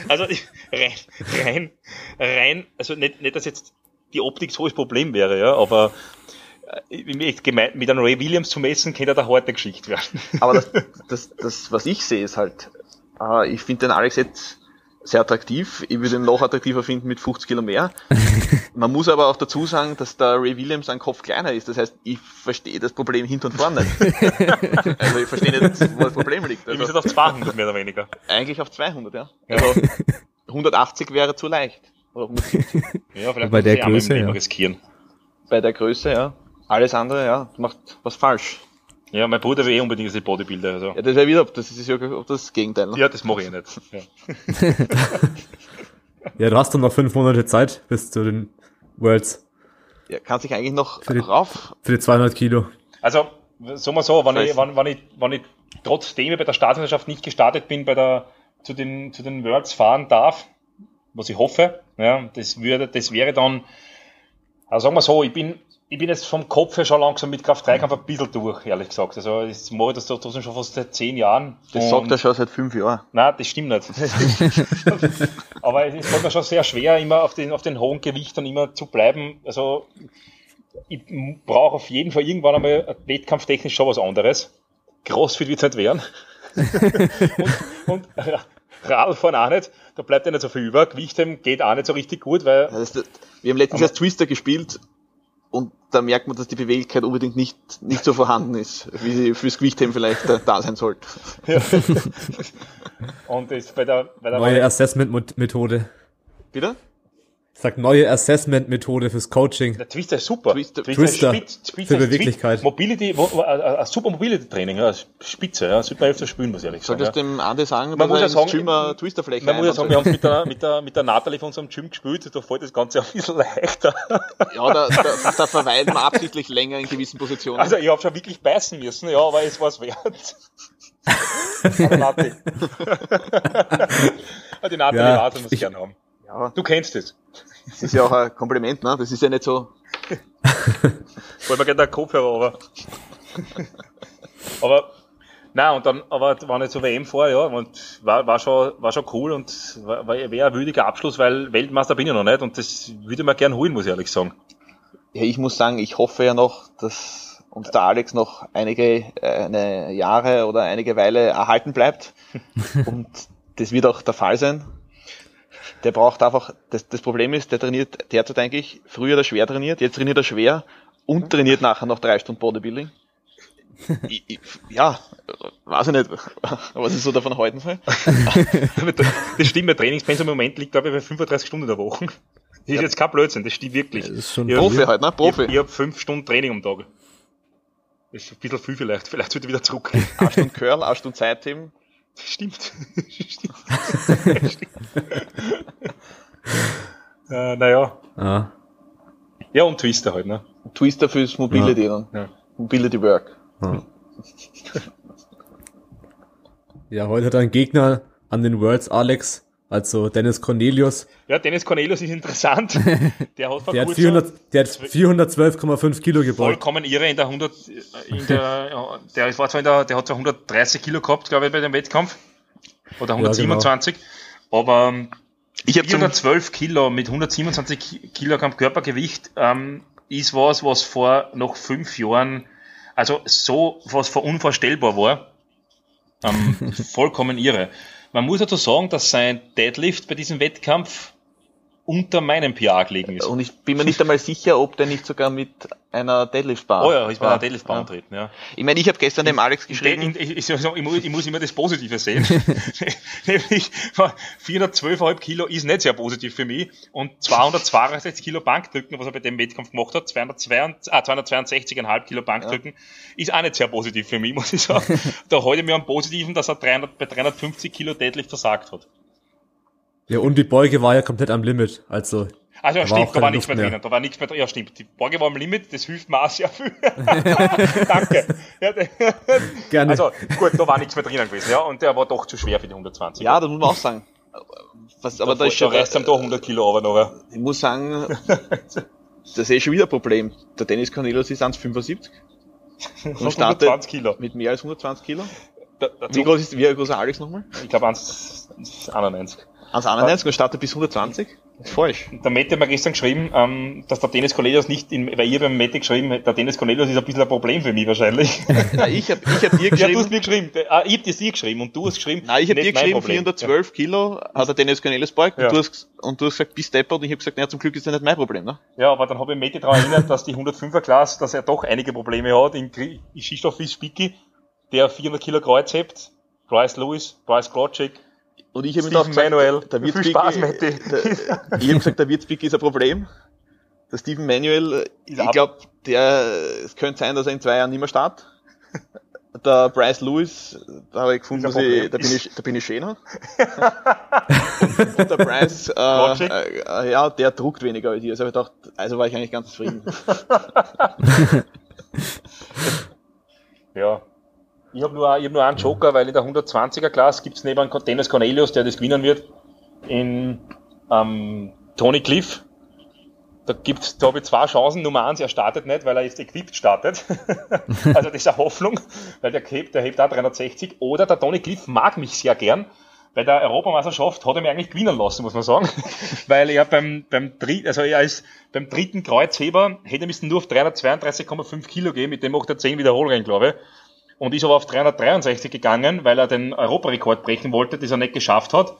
also rein, rein, rein, also nicht, nicht, dass jetzt die Optik so das Problem wäre, ja, aber äh, gemeint, mit einem Ray Williams zu messen, könnte da harte Geschichte werden. Aber das, das, das, was ich sehe, ist halt, äh, ich finde den Alex jetzt sehr attraktiv. Ich würde ihn noch attraktiver finden mit 50 Kilo mehr. Man muss aber auch dazu sagen, dass der Ray Williams ein Kopf kleiner ist. Das heißt, ich verstehe das Problem hinten und vorne nicht. also ich verstehe nicht, wo das Problem liegt. Ich bin Also jetzt auf 200 mehr oder weniger. eigentlich auf 200, ja. Also 180 wäre zu leicht. Oder 170. Ja, vielleicht Bei muss der Größe, ja. riskieren. Bei der Größe, ja. Alles andere, ja, macht was falsch. Ja, mein Bruder will eh unbedingt diese Bodybuilder, also. Ja, das wäre wieder, das ist ja das Gegenteil. Ne? Ja, das mache ich nicht. Ja. Ja, du hast dann noch fünf Monate Zeit bis zu den Worlds Ja, kann sich eigentlich noch Für die- rauf. für die 200 Kilo. Also, sagen wir so, wenn ich, wenn, wenn, ich, wenn ich trotzdem ich bei der Staatsmeisterschaft nicht gestartet bin, bei der, zu den, zu den Worlds fahren darf, was ich hoffe, ja, das würde, das wäre dann, also sagen wir so, ich bin, ich bin jetzt vom Kopf her schon langsam mit Kraft-3-Kampf ein bisschen durch, ehrlich gesagt. Also, ich mache das doch trotzdem schon fast seit zehn Jahren. Das sagt er schon seit fünf Jahren. Nein, das stimmt nicht. Aber es fällt mir schon sehr schwer, immer auf den, auf den hohen Gewichtern immer zu bleiben. Also ich brauche auf jeden Fall irgendwann einmal wettkampftechnisch schon was anderes. Crossfit wird es nicht werden. und, und Radfahren auch nicht. Da bleibt ja nicht so viel über. Gewichtheben geht auch nicht so richtig gut, weil Ja, das, das, wir haben letztens erst Twister gespielt und da merkt man, dass die Beweglichkeit unbedingt nicht, nicht so vorhanden ist, wie sie fürs Gewichtheben vielleicht äh, da sein sollte. und das bei der, bei der Neue Assessment-Methode. Bitte? Ich sag neue Assessment-Methode fürs Coaching. Der Twister ist super. Twister- Twister Spitz, Spitz, für Beweglichkeit. Mobility, wo, wo, ein, super Mobility-Training, ja, spitze, ja, super öfter spielen, muss ich ehrlich sagen. Solltest Ja. dem Andi sagen, Man muss ja sagen, Gym eine Twisterfläche Man muss ja sagen, wir haben es mit der, mit, der, mit der Natalie von unserem Gym gespielt, da fällt das Ganze ein bisschen leichter. Ja, da, da, da verweilt man absichtlich länger in gewissen Positionen. Also ich habe schon wirklich beißen müssen, ja, aber es war's wert. Aber Nati. Die Natalie Ja, weiß, muss ich- gern haben. ja, Du kennst es. Das ist ja auch ein Kompliment, ne? Das ist ja nicht so, Wollen wir gerne der Kopfhörer, aber. aber, nein, und dann, aber wenn ich zur WM vor, ja, und war, war schon, war schon cool und war, wäre ein würdiger Abschluss, weil Weltmeister bin ich noch nicht und das würde ich mir gern holen, muss ich ehrlich sagen. ja, ich muss sagen, ich hoffe ja noch, dass uns der Alex noch einige äh, eine Jahre oder einige Weile erhalten bleibt. Und das wird auch der Fall sein. Der braucht einfach, das, das Problem ist, der trainiert derzeit eigentlich, früher der schwer trainiert, jetzt trainiert er schwer und trainiert nachher noch drei Stunden Bodybuilding. Ich, ich, ja, weiß ich nicht, was ich so davon halten soll. Das stimmt, mein Trainingspensum im Moment liegt, glaube ich, bei 35 Stunden in der Woche. Das ist jetzt kein Blödsinn, das stimmt wirklich. Das ist schon Ja, Profi halt, ne? Profi. Ich, ich habe fünf Stunden Training am Tag. Das ist ein bisschen viel vielleicht. Vielleicht sollte ich wieder zurückgehen. Eine Stunde Curl, eine Stunde Seitheben. Stimmt. Stimmt. äh, naja. Ah. Ja, und Twister halt, ne? Twister fürs Mobility dann. Ja. Mobility Work. Ah. Ja, heute hat ein Gegner an den Worlds Alex, also Dennis Cornelius. Ja, Dennis Cornelius ist interessant. Der hat Der hat, kurzem 400, der hat 412,5 Kilo gebeugt. vollkommen irre in der 100, in der, ja, der war zwar in der, der hat zwar 130 Kilo gehabt, glaube ich, bei dem Wettkampf. Oder genau. 127. Aber ähm, Ich habe zum 412 Kilo mit 127 Ki- Kilogramm Körpergewicht ähm, ist was, was vor noch fünf Jahren, also so, was vor unvorstellbar war. Ähm, vollkommen irre. Man muss dazu sagen, dass sein Deadlift bei diesem Wettkampf unter meinem PA gelegen ist. Und ich bin mir nicht einmal sicher, ob der nicht sogar mit einer Deadlift-Bar Oh ja, ist bei war. einer Deadlift-Bar Ja. antreten, ja. Ich meine, ich habe gestern dem Alex Ich, geschrieben, ich, ich, ich, ich, muss, ich muss immer das Positive sehen. Nämlich 412,5 Kilo ist nicht sehr positiv für mich. Und 262 Kilo Bankdrücken, was er bei dem Wettkampf gemacht hat, 262, ah, 262,5 Kilo Bankdrücken, ist auch nicht sehr positiv für mich, muss ich sagen. da halte ich mir am Positiven, dass er 300, bei 350 Kilo Deadlift versagt hat. Ja, und die Beuge war ja komplett am Limit. Also, Also ja, Da stimmt, da war nichts mehr mehr. drinnen. Da war nichts mehr drin. Ja, stimmt. Die Beuge war am Limit, das hilft mir auch sehr viel. Danke. Gerne. also gut, da war nichts mehr drinnen gewesen, ja. Und der war doch zu schwer für die 120. ja, das muss man auch sagen. Was, aber da ist schon, reißt ihm da 100 Kilo aber noch. ich muss sagen, das ist eh schon wieder ein Problem. Der Dennis Cornelius ist 1,75 und startet 120 Kilo. mit mehr als 120 Kilo. Da, Wie groß ist, wie groß ist Alex nochmal? ich glaube 1,91. 1,91 und startet bis 120? Das ist falsch. Der Mette hat mir gestern geschrieben, ähm, dass der Dennis Cornelius nicht, in, weil ihr beim Mette geschrieben, der Dennis Cornelius ist ein bisschen ein Problem für mich wahrscheinlich. Nein, ich habe ich hab dir Ja, du hast geschrieben, mir geschrieben. Ah, ich hab dir geschrieben und du hast geschrieben. nein, ich habe dir geschrieben, Problem. 412 Kilo hat der Dennis Cornelius beugt Ja. und, du hast, und du hast gesagt, bis deppert und ich habe gesagt, naja, zum Glück ist das nicht mein Problem. Ne? Ja, ja aber dann habe ich Mette daran erinnert, dass die 105er Klasse, dass er doch einige Probleme hat. In, Skistoff ist Spicky, der 400 Kilo Kreuz hebt. Bryce Lewis, Bryce Klotschik, Und ich habe mir Stephen auch gesagt, Manuel. der Viel Witzbicki- Spaß, Matti. der- Ich habe gesagt, der Witzbicki ist ein Problem. Der Steven Manuel, ich glaube, der, es könnte sein, dass er in zwei Jahren nicht mehr startet. Der Bryce Lewis, da habe ich gefunden, dass ich, da bin ich, da bin ich schöner. und der Bryce, äh, äh, ja, der druckt weniger als ich. Also ich gedacht, also war ich eigentlich ganz zufrieden. Ja. Ich habe nur, ich hab nur einen Joker, weil in der 120er Klasse gibt's neben Dennis Cornelius, der das gewinnen wird, in ähm, Tony Cliff. Da gibt's, da habe ich zwei Chancen. Nummer eins, er startet nicht, weil er jetzt equipped startet. also das ist eine Hoffnung, weil der hebt, der hebt auch 360. Oder der Tony Cliff mag mich sehr gern. Bei der Europameisterschaft hat er mich eigentlich gewinnen lassen, muss man sagen. weil er beim, beim dritten, also er ist beim dritten Kreuzheber, hätte er müssen nur auf 332,5 Kilo gehen, mit dem macht er 10 Wiederholungen, glaube ich und ist aber auf 363 gegangen, weil er den Europarekord brechen wollte, das er nicht geschafft hat.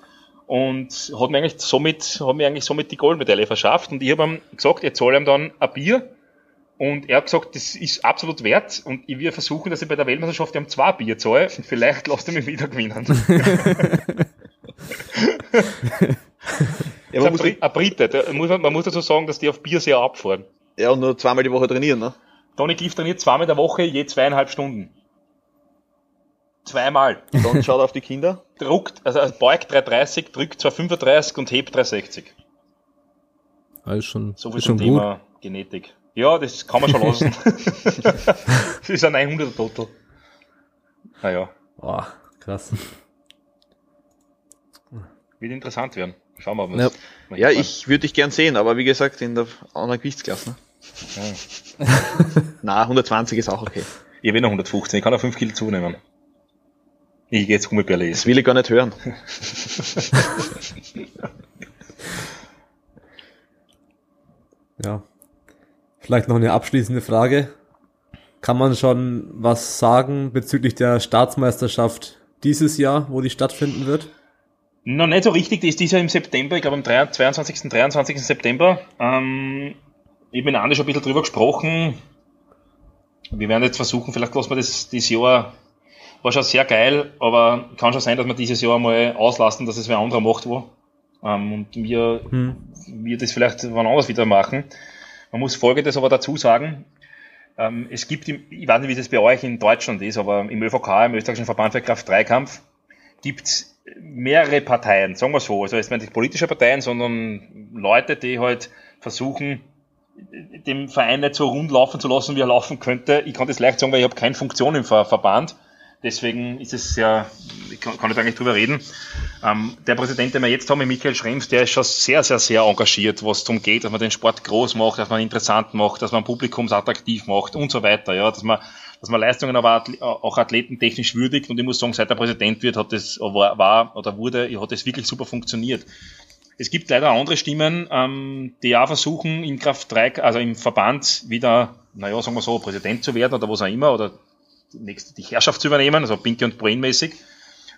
Und hat mir eigentlich somit, hat mir eigentlich somit die Goldmedaille verschafft. Und ich habe ihm gesagt, jetzt soll ihm dann ein Bier. Und er hat gesagt, das ist absolut wert. Und ich will versuchen, dass ich bei der Weltmeisterschaft ihm zwei Bier zahle. Und vielleicht lässt er mich wieder gewinnen. Ja, man muss, ein, ein Brite. Der, muss man, man muss dazu sagen, dass die auf Bier sehr abfahren. ja, und nur zweimal die Woche trainieren, ne? Tony Cliff trainiert zweimal in der Woche, je zweieinhalb Stunden. Zweimal. Und dann schaut er auf die Kinder. druckt, also er beugt 330, drückt 235 und hebt 360. Alles schon, So viel zum schon gut. Thema Genetik. Ja, das kann man schon lassen. das ist ein 900er Total. Naja, Boah, krass. wird interessant werden. Schauen wir mal. Ja. Ja, ich würde dich gern sehen, aber wie gesagt, in der anderen Gewichtsklasse. Ne? Na, 120 ist auch okay. Ich bin noch 115, ich kann auch 5 Kilo zunehmen. Ich gehe jetzt Gummibärle Das essen. will ich gar nicht hören. Ja. Vielleicht noch eine abschließende Frage. Kann man schon was sagen bezüglich der Staatsmeisterschaft dieses Jahr, wo die stattfinden wird? Noch nicht so richtig, die ist dieses Jahr im September, ich glaube am 23. 22. 23. September. Ähm, ich bin Andi schon ein bisschen drüber gesprochen. Wir werden jetzt versuchen, vielleicht lassen wir das dieses Jahr, war schon sehr geil, aber kann schon sein, dass wir dieses Jahr mal auslassen, dass es wer anderer macht wo. Ähm, und wir, Hm. wir das vielleicht wann anders wieder machen. Man muss Folgendes aber dazu sagen. Ähm, es gibt, im, ich weiß nicht, wie das bei euch in Deutschland ist, aber im ÖVK, im österreichischen Verband für Kraft-3-Kampf, gibt mehrere Parteien, sagen wir so. Also jetzt nicht politische Parteien, sondern Leute, die halt versuchen, dem Verein nicht so rund laufen zu lassen, wie er laufen könnte. Ich kann das leicht sagen, weil ich habe keine Funktion im Ver Verband. Deswegen ist es sehr, ich kann, kann ich eigentlich drüber reden. Ähm, der Präsident, den wir jetzt haben, Michael Schrems, der ist schon sehr, sehr, sehr engagiert, was darum geht, dass man den Sport groß macht, dass man interessant macht, dass man publikumsattraktiv macht und so weiter, ja, dass man, dass man Leistungen aber atle- auch athletentechnisch würdigt und ich muss sagen, seit er Präsident wird, hat das, war, war oder wurde, hat das wirklich super funktioniert. Es gibt leider andere Stimmen, ähm, die auch versuchen, in Kraft 3, also im Verband wieder, naja, sagen wir so, Präsident zu werden oder was auch immer, oder nächste, die Herrschaft zu übernehmen, also Pinky und Brain mäßig.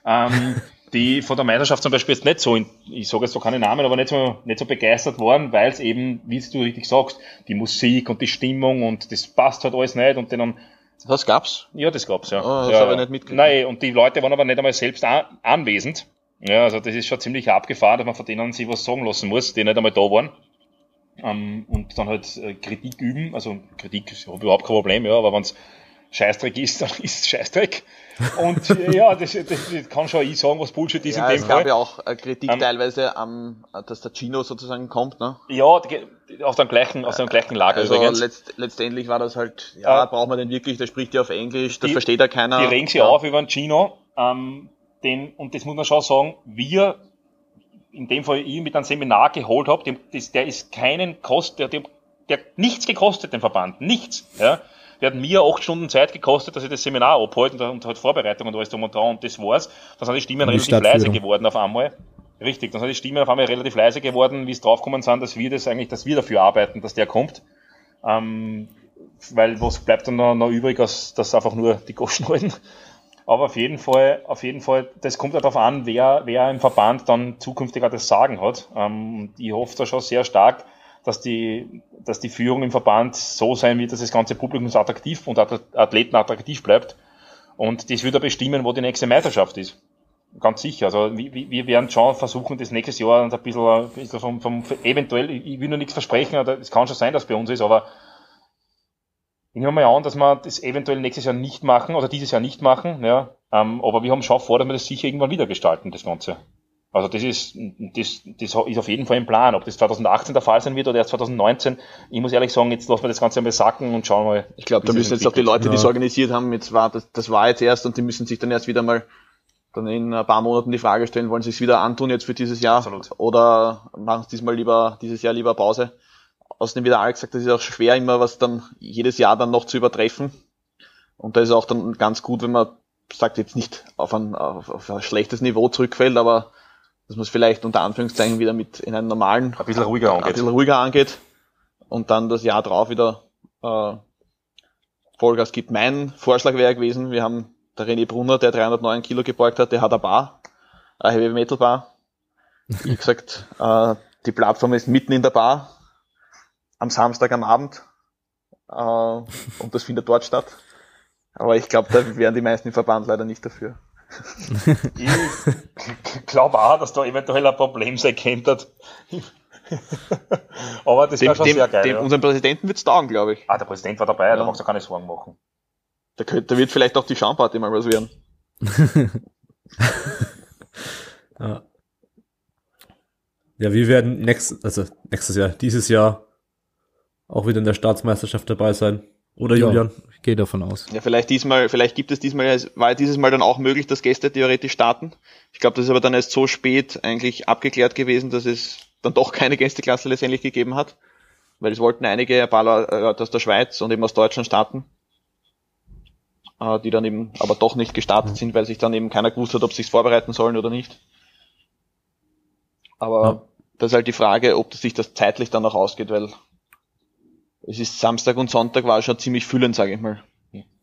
Ähm, die von der Meisterschaft zum Beispiel jetzt nicht so, in, ich sage jetzt so keine Namen, aber nicht so, nicht so begeistert waren, weil es eben, wie du richtig sagst, die Musik und die Stimmung und das passt halt alles nicht und dann das gab's? Ja, das gab's, ja. Oh, das ja, habe ich nicht mitgekriegt. Nein, und die Leute waren aber nicht einmal selbst an, anwesend. Ja, also das ist schon ziemlich abgefahren, dass man von denen sich was sagen lassen muss, die nicht einmal da waren. Ähm, und dann halt äh, Kritik üben. Also Kritik ist überhaupt kein Problem, ja, aber wenn's Scheißdreck ist, dann ist es Scheißdreck. Und äh, ja, das, das, das kann schon ich sagen, was Bullshit ist Ja, in es dem gab Fall. ja auch äh, Kritik Ähm, teilweise am, dass der Gino sozusagen kommt, ne? Ja, aus dem gleichen, aus dem gleichen Lager Also übrigens. letzt, letztendlich war das halt, ja, Äh, braucht man den wirklich, der spricht ja auf Englisch, das die- versteht ja keiner. Die regen sich ja. auf über den Gino, ähm, den, und das muss man schon sagen, wir, in dem Fall ich mit einem Seminar geholt habe, der ist keinen Kost, der, der, der hat nichts gekostet, den Verband, nichts, ja. Der hat mir acht Stunden Zeit gekostet, dass ich das Seminar abhalte und, und halt Vorbereitung und alles drum und dran und das war's. Dann sind die Stimmen die relativ leise geworden auf einmal. Richtig, dann sind die Stimmen auf einmal relativ leise geworden, wie es draufgekommen sind, dass wir das eigentlich, dass wir dafür arbeiten, dass der kommt. Ähm, weil was bleibt dann noch, noch übrig, als dass einfach nur die Goschen halten. Aber auf jeden Fall, auf jeden Fall, das kommt ja darauf an, wer, wer im Verband dann zukünftig auch das Sagen hat. Ähm, und ich hoffe da schon sehr stark, dass die, dass die Führung im Verband so sein wird, dass das ganze Publikum attraktiv und Ath- Athleten attraktiv bleibt. Und das wird ja bestimmen, wo die nächste Meisterschaft ist. Ganz sicher. Also wir, wir werden schon versuchen, das nächstes Jahr ein bisschen, ein bisschen vom, vom eventuell, ich will nur nichts versprechen, es kann schon sein, dass es bei uns ist, aber ich nehme mal an, dass wir das eventuell nächstes Jahr nicht machen oder dieses Jahr nicht machen, ja. Ähm, aber wir haben schon vor, dass wir das sicher irgendwann wieder gestalten, das Ganze. Also das ist, das, das ist auf jeden Fall im Plan. Ob das 2018 der Fall sein wird oder erst 2019, ich muss ehrlich sagen, jetzt lassen wir das Ganze einmal sacken und schauen mal. Ich glaube, da müssen jetzt auch die. Leute, die es Ja. organisiert haben, jetzt war, das, das war jetzt erst und die müssen sich dann erst wieder mal dann in ein paar Monaten die Frage stellen, wollen sie es wieder antun jetzt für dieses Jahr Absolut. oder machen sie diesmal lieber, dieses Jahr lieber Pause. Außerdem wieder Alex gesagt, das ist auch schwer immer was dann jedes Jahr dann noch zu übertreffen. Und da ist auch dann ganz gut, wenn man sagt jetzt nicht auf ein, auf, auf ein schlechtes Niveau zurückfällt, aber dass man es vielleicht unter Anführungszeichen wieder mit in einen normalen Ein bisschen ruhiger ein angeht. bisschen ruhiger angeht und dann das Jahr drauf wieder äh, Vollgas gibt. Mein Vorschlag wäre gewesen, wir haben der René Brunner, der 309 Kilo gebeugt hat, der hat eine Bar, eine Heavy Metal Bar. Wie gesagt, äh, die Plattform ist mitten in der Bar am Samstag am Abend äh, und das findet dort statt. Aber ich glaube, da wären die meisten im Verband leider nicht dafür. Ich glaube auch, dass da eventuell ein Problem sein könnte. Aber das wäre schon dem, sehr geil. dem ja. unserem Präsidenten wird's taugen, glaube ich. Ah, der Präsident war dabei, da Ja. magst du keine Sorgen machen. Da, könnte, da wird vielleicht auch die Schaumparty mal was werden. Ja. Ja, wir werden nächstes, also nächstes Jahr, dieses Jahr auch wieder in der Staatsmeisterschaft dabei sein. Oder Ja, Julian? ich gehe davon aus. Ja, vielleicht diesmal, vielleicht gibt es diesmal, es war dieses Mal dann auch möglich, dass Gäste theoretisch starten. Ich glaube, das ist aber dann erst so spät eigentlich abgeklärt gewesen, dass es dann doch keine Gästeklasse letztendlich gegeben hat. Weil es wollten einige ein paar Leute aus der Schweiz und eben aus Deutschland starten. Äh, Die dann eben aber doch nicht gestartet sind, weil sich dann eben keiner gewusst hat, ob sie sich vorbereiten sollen oder nicht. Aber Ja. das ist halt die Frage, ob das sich das zeitlich dann noch ausgeht, weil es ist Samstag und Sonntag war schon ziemlich füllend, sage ich mal.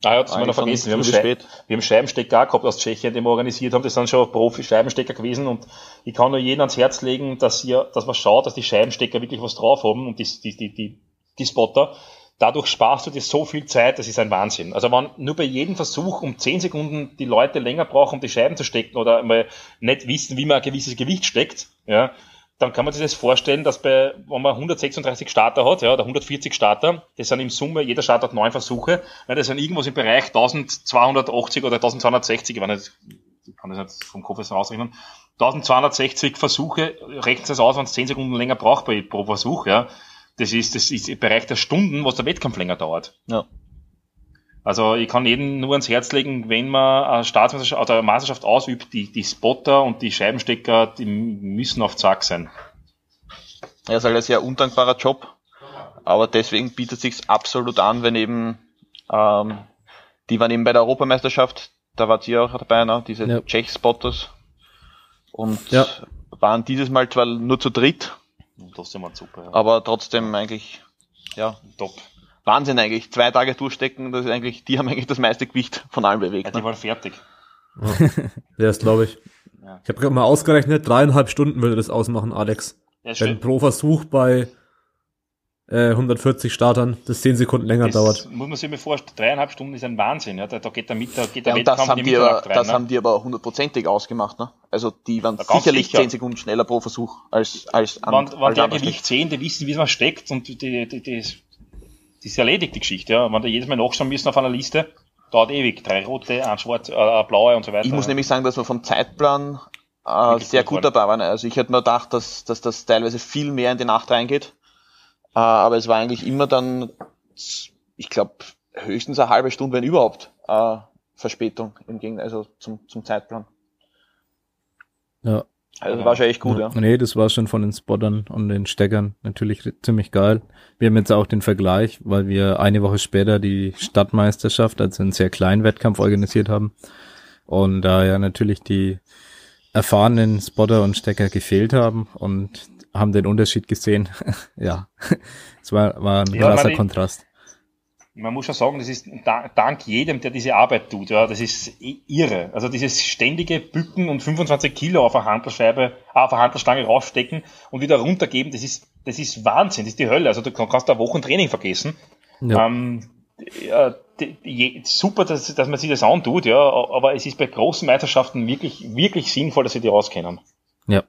Ah ja, das haben wir noch vergessen. Wir haben, spät. wir haben Scheibenstecker auch gehabt aus Tschechien, die wir organisiert haben. Das sind schon Profi-Scheibenstecker gewesen und ich kann nur jedem ans Herz legen, dass ihr, dass man schaut, dass die Scheibenstecker wirklich was drauf haben und die, die, die, die, die Spotter. Dadurch sparst du dir so viel Zeit, das ist ein Wahnsinn. Also wenn nur bei jedem Versuch um 10 Sekunden die Leute länger brauchen, um die Scheiben zu stecken oder mal nicht wissen, wie man ein gewisses Gewicht steckt, ja, dann kann man sich das vorstellen, dass bei, wenn man 136 Starter hat, ja, oder 140 Starter, das sind im Summe, jeder Starter hat neun Versuche, ja, das sind irgendwas im Bereich 1280 oder 1260, ich, nicht, ich kann das nicht vom Kopf jetzt rausrechnen, 1260 Versuche, rechnen Sie es aus, wenn es 10 Sekunden länger braucht bei, pro Versuch, ja. Das ist, das ist im Bereich der Stunden, was der Wettkampf länger dauert. Ja. Also ich kann jedem nur ans Herz legen, wenn man eine Staatsmeisterschaft oder eine Meisterschaft ausübt, die, die Spotter und die Scheibenstecker, die müssen auf Zack sein. Ja, ist halt ein sehr undankbarer Job, aber deswegen bietet sich's absolut an, wenn eben, ähm, die waren eben bei der Europameisterschaft, da wart ihr auch dabei, ne? diese Ja. Czech-Spotters und Ja. waren dieses Mal zwar nur zu dritt, Und das ist immer super. Ja. aber trotzdem eigentlich, ja, Top. Wahnsinn eigentlich, zwei Tage durchstecken, das ist eigentlich, die haben eigentlich das meiste Gewicht von allen Ja, bewegt. die Ne? waren fertig. Ja, das glaube ich. Ja. Ich habe gerade mal ausgerechnet, dreieinhalb Stunden würde das ausmachen, Alex. Ja, Wenn pro Versuch bei äh, 140 Startern das 10 Sekunden länger das dauert. Muss man sich mal vorstellen, dreieinhalb Stunden ist ein Wahnsinn. Ja? Da, da geht der, Mit, da geht der ja, Wettkampf das haben die, rein, Das ne? haben die aber hundertprozentig ausgemacht. Ne? Also die waren sicherlich sicher. 10 Sekunden schneller pro Versuch als als an, Wenn, wenn der Gewicht sehen, die wissen, wie man steckt und die, die, die, die, die ist erledigt, die Geschichte. Ja? Wenn die jedes Mal nachschauen müssen auf einer Liste, dauert ewig. Drei rote, ein schwarz, äh, ein blaue und so weiter. Ich muss nämlich sagen, dass wir vom Zeitplan äh, sehr gut, gut dabei waren. Also ich hätte mir gedacht, dass, dass das teilweise viel mehr in die Nacht reingeht. Äh, aber es war eigentlich immer dann, ich glaube, höchstens eine halbe Stunde, wenn überhaupt, äh, Verspätung im Gegenteil, also zum, zum Zeitplan. Ja. Also das war schon echt gut, ja. ja. Nee, das war schon von den Spottern und den Steckern natürlich ziemlich geil. Wir haben jetzt auch den Vergleich, weil wir eine Woche später die Stadtmeisterschaft, also einen sehr kleinen Wettkampf organisiert haben. Und da ja natürlich die erfahrenen Spotter und Stecker gefehlt haben und haben den Unterschied gesehen. ja, es war, war ein ja, krasser Kontrast. Man muss schon sagen, das ist dank jedem, der diese Arbeit tut. Ja, das ist irre. Also dieses ständige Bücken und 25 Kilo auf eine Handelsscheibe, auf eine Handelsstange rausstecken und wieder runtergeben, das ist, das ist Wahnsinn, das ist die Hölle. Also du kannst da Wochen Training vergessen. Ja. Ähm, ja, super, dass, dass man sich das antut, ja, aber es ist bei großen Meisterschaften wirklich, wirklich sinnvoll, dass sie die auskennen. Ja.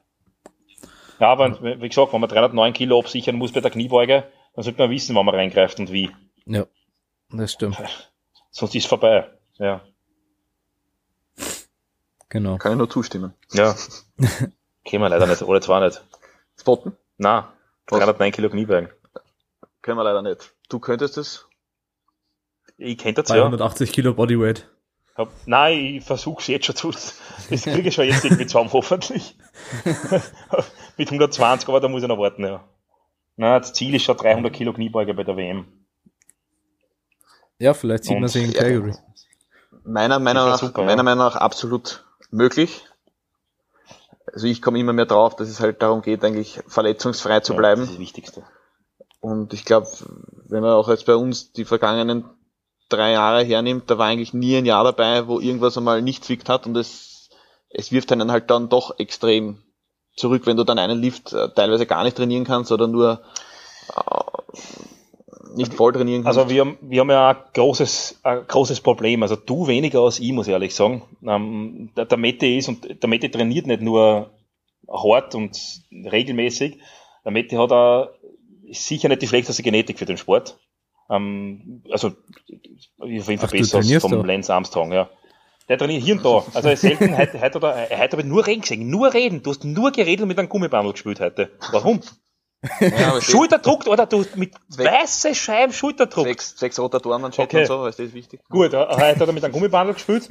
Ja, aber wie gesagt, wenn man 309 Kilo absichern muss bei der Kniebeuge, dann sollte man wissen, wann man reingreift und wie. Ja, das stimmt. Sonst ist es vorbei. Ja. Genau. Kann ich nur zustimmen. Ja. Können wir leider nicht, alle zwei nicht. Spotten? Nein. 309 Kilo Kniebeugen. Können wir leider nicht. Du könntest es? Ich könnte das 280 ja. Kilo Bodyweight. Hab, nein, ich versuche es jetzt schon zu. Das kriege ich schon jetzt irgendwie zusammen, hoffentlich. Mit 120, aber da muss ich noch warten, ja. Na, das Ziel ist schon 300 Kilo Kniebeuge bei der WM. Ja, vielleicht sieht man sich in Calgary. Meiner Meinung nach, super, meiner ja. Meinung nach absolut möglich. Also ich komme immer mehr drauf, dass es halt darum geht, eigentlich verletzungsfrei zu bleiben. Ja, das ist das Wichtigste. Und ich glaube, wenn man auch jetzt bei uns die vergangenen drei Jahre hernimmt, da war eigentlich nie ein Jahr dabei, wo irgendwas einmal nicht zwickt hat und es, es wirft einen halt dann doch extrem zurück, wenn du dann einen Lift äh, teilweise gar nicht trainieren kannst oder nur äh, nicht voll trainieren kannst. Also wir haben, wir haben ja ein großes, ein großes Problem. Also du weniger als ich, muss ich ehrlich sagen. Ähm, der, der Mette ist und der Mette trainiert nicht nur hart und regelmäßig. Der Mette hat auch sicher nicht die schlechteste Genetik für den Sport. Ähm, also auf jeden Fall besser als vom du? Lance Armstrong, ja. Der trainiert hier und da. Also er ist selten, heute, heute, oder, heute habe ich nur reden gesehen, nur reden. Du hast nur geredet und mit einem Gummibandel gespielt heute. Warum? Ja, Schulterdruck, oder du mit weißen Scheiben Schulterdruck. Sechs, sechs Rotatoren okay. und so, ist das wichtig? Gut, heute hat er mit einem Gummibandel gespielt.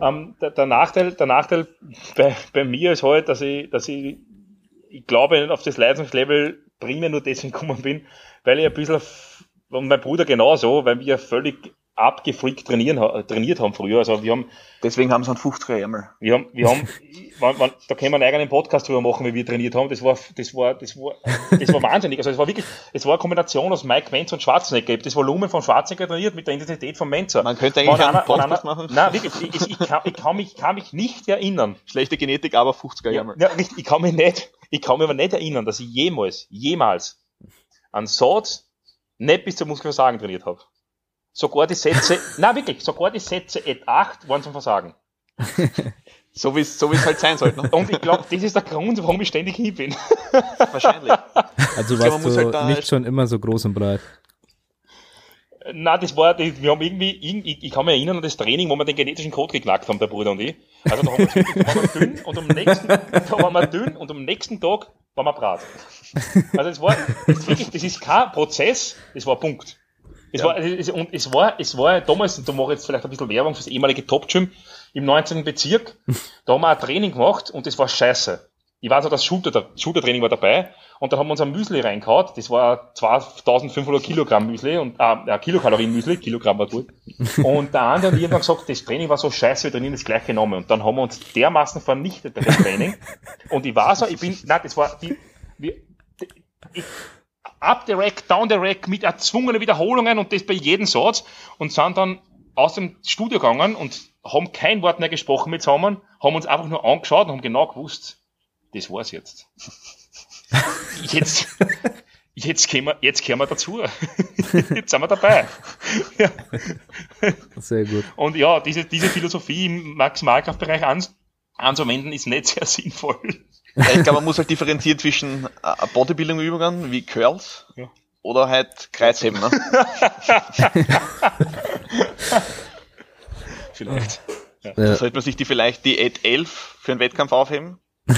Ähm, der, der, Nachteil, der Nachteil bei, bei mir ist halt, dass ich, dass ich, ich glaube, auf das Leistungslevel primär nur deswegen gekommen bin, weil ich ein bisschen und mein Bruder genauso, weil wir völlig abgefreakt trainieren, trainiert haben früher. Also wir haben, Deswegen haben sie einen 50er Ärmel. Wir haben, wir haben, man, man, da können wir einen eigenen Podcast drüber machen, wie wir trainiert haben. Das war, das war, das war, das war wahnsinnig. Also es war wirklich, es war eine Kombination aus Mike Menz und Schwarzenegger. Das Volumen von Schwarzenegger trainiert mit der Intensität von Menzer. Man könnte eigentlich einen Podcast einer, machen. Nein, wirklich, ich, ich, kann, ich, kann mich, kann mich nicht erinnern. Schlechte Genetik, aber 50er Ärmel. Ja, ja, ich kann mich nicht, ich kann mich aber nicht erinnern, dass ich jemals, jemals an Satz nicht bis zum Muskelversagen trainiert habe. Sogar die Sätze, na wirklich, sogar die Sätze et 8 waren zum Versagen. so wie es so wie's halt sein sollte. Ne? Und ich glaube, das ist der Grund, warum ich ständig hin bin. Wahrscheinlich. Also warst du halt nicht schon immer so groß und breit? Na, das war, wir haben irgendwie, ich, ich kann mich erinnern an das Training, wo wir den genetischen Code geknackt haben, der Bruder und ich. Also da, haben wir, da waren wir dünn und am nächsten, da waren wir dünn und am nächsten Tag waren wir brat. Also es war, das, wirklich, das ist kein Prozess, das war Punkt. Es ja. war, es, und es war, es war damals, und da mache ich jetzt vielleicht ein bisschen Werbung fürs ehemalige Top Gym im 19. Bezirk, da haben wir ein Training gemacht und das war scheiße. Ich weiß noch, das Shooter, Shooter-Training war dabei und da haben wir uns ein Müsli reingehauen. Das war 2500 Kilogramm Müsli und äh, Kilokalorien Müsli, Kilogramm war gut. Und der andere hat irgendwann gesagt, das Training war so scheiße, wir trainieren das gleich genommen. Und dann haben wir uns dermaßen vernichtet bei dem Training. Und ich war so, ich bin, nein, das war, die, wir, ich, up the rack, down the rack mit erzwungenen Wiederholungen und das bei jedem Satz und sind dann aus dem Studio gegangen und haben kein Wort mehr gesprochen mit zusammen, haben uns einfach nur angeschaut und haben genau gewusst, das war's jetzt. jetzt, jetzt kommen wir, jetzt kommen wir dazu. jetzt sind wir dabei. ja. Sehr gut. Und ja, diese, diese Philosophie im Maximalkraftbereich an, anzuwenden ist nicht sehr sinnvoll. Ja, ich glaube, man muss halt differenzieren zwischen äh, Bodybuilding-Übungen wie Curls Ja. oder halt Kreuzheben. Ne? Vielleicht. Ja, Sollte man sich die vielleicht die Ad 11 für einen Wettkampf aufheben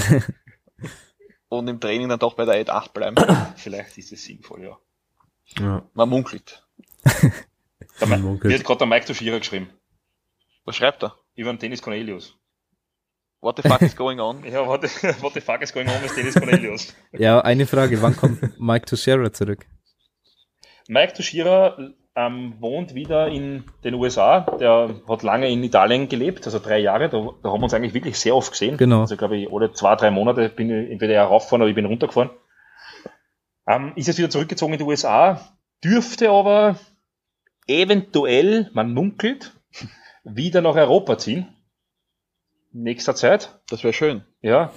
und im Training dann doch bei der Ad 8 bleiben. Vielleicht ist es sinnvoll, ja. Ja. Man munkelt. Der Man munkelt. Mir hat gerade der Mike Toshira geschrieben. Was schreibt er? Über den Dennis Cornelius. What the fuck is going on? Ja, what the, what the fuck is going on with Dennis Cornelius? ja, eine Frage, wann kommt Mike Teixeira zurück? Mike Toshira ähm, wohnt wieder in den USA. Der hat lange in Italien gelebt, also drei Jahre. Da, da haben wir uns eigentlich wirklich sehr oft gesehen. Genau. Also glaube ich, alle zwei, drei Monate bin ich entweder er raufgefahren oder ich bin runtergefahren. Ähm, ist jetzt wieder zurückgezogen in die USA, dürfte aber eventuell, man munkelt, wieder nach Europa ziehen. Nächster Zeit. Das wäre schön. Ja,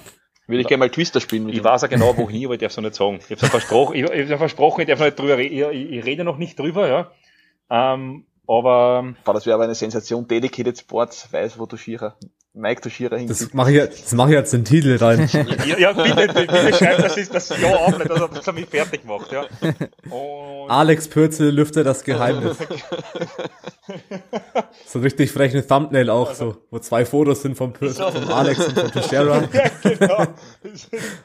Würde ich gerne mal Twister spielen mit ich ihm. weiß ja genau wohin, aber ich darf es noch nicht sagen. Ich habe versprochen, ich, ich versprochen, ich darf noch nicht drüber reden. Ich, ich rede noch nicht drüber, ja. Ähm, aber Boah, das wäre aber eine Sensation. Dedicated Sports weiß, wo Toshira, Mike Toshira hingeht. Das mache ich, jetzt- das mache ich jetzt in den Titel rein. ja, ja bitte, bitte schreibt das, ist das Ja auf, nicht, dass er das mich fertig macht, ja. Und Alex Pürzel lüftet das Geheimnis. so richtig frechen Thumbnail auch so, wo zwei Fotos sind vom Pürzel, von Alex und von Teixeira. genau.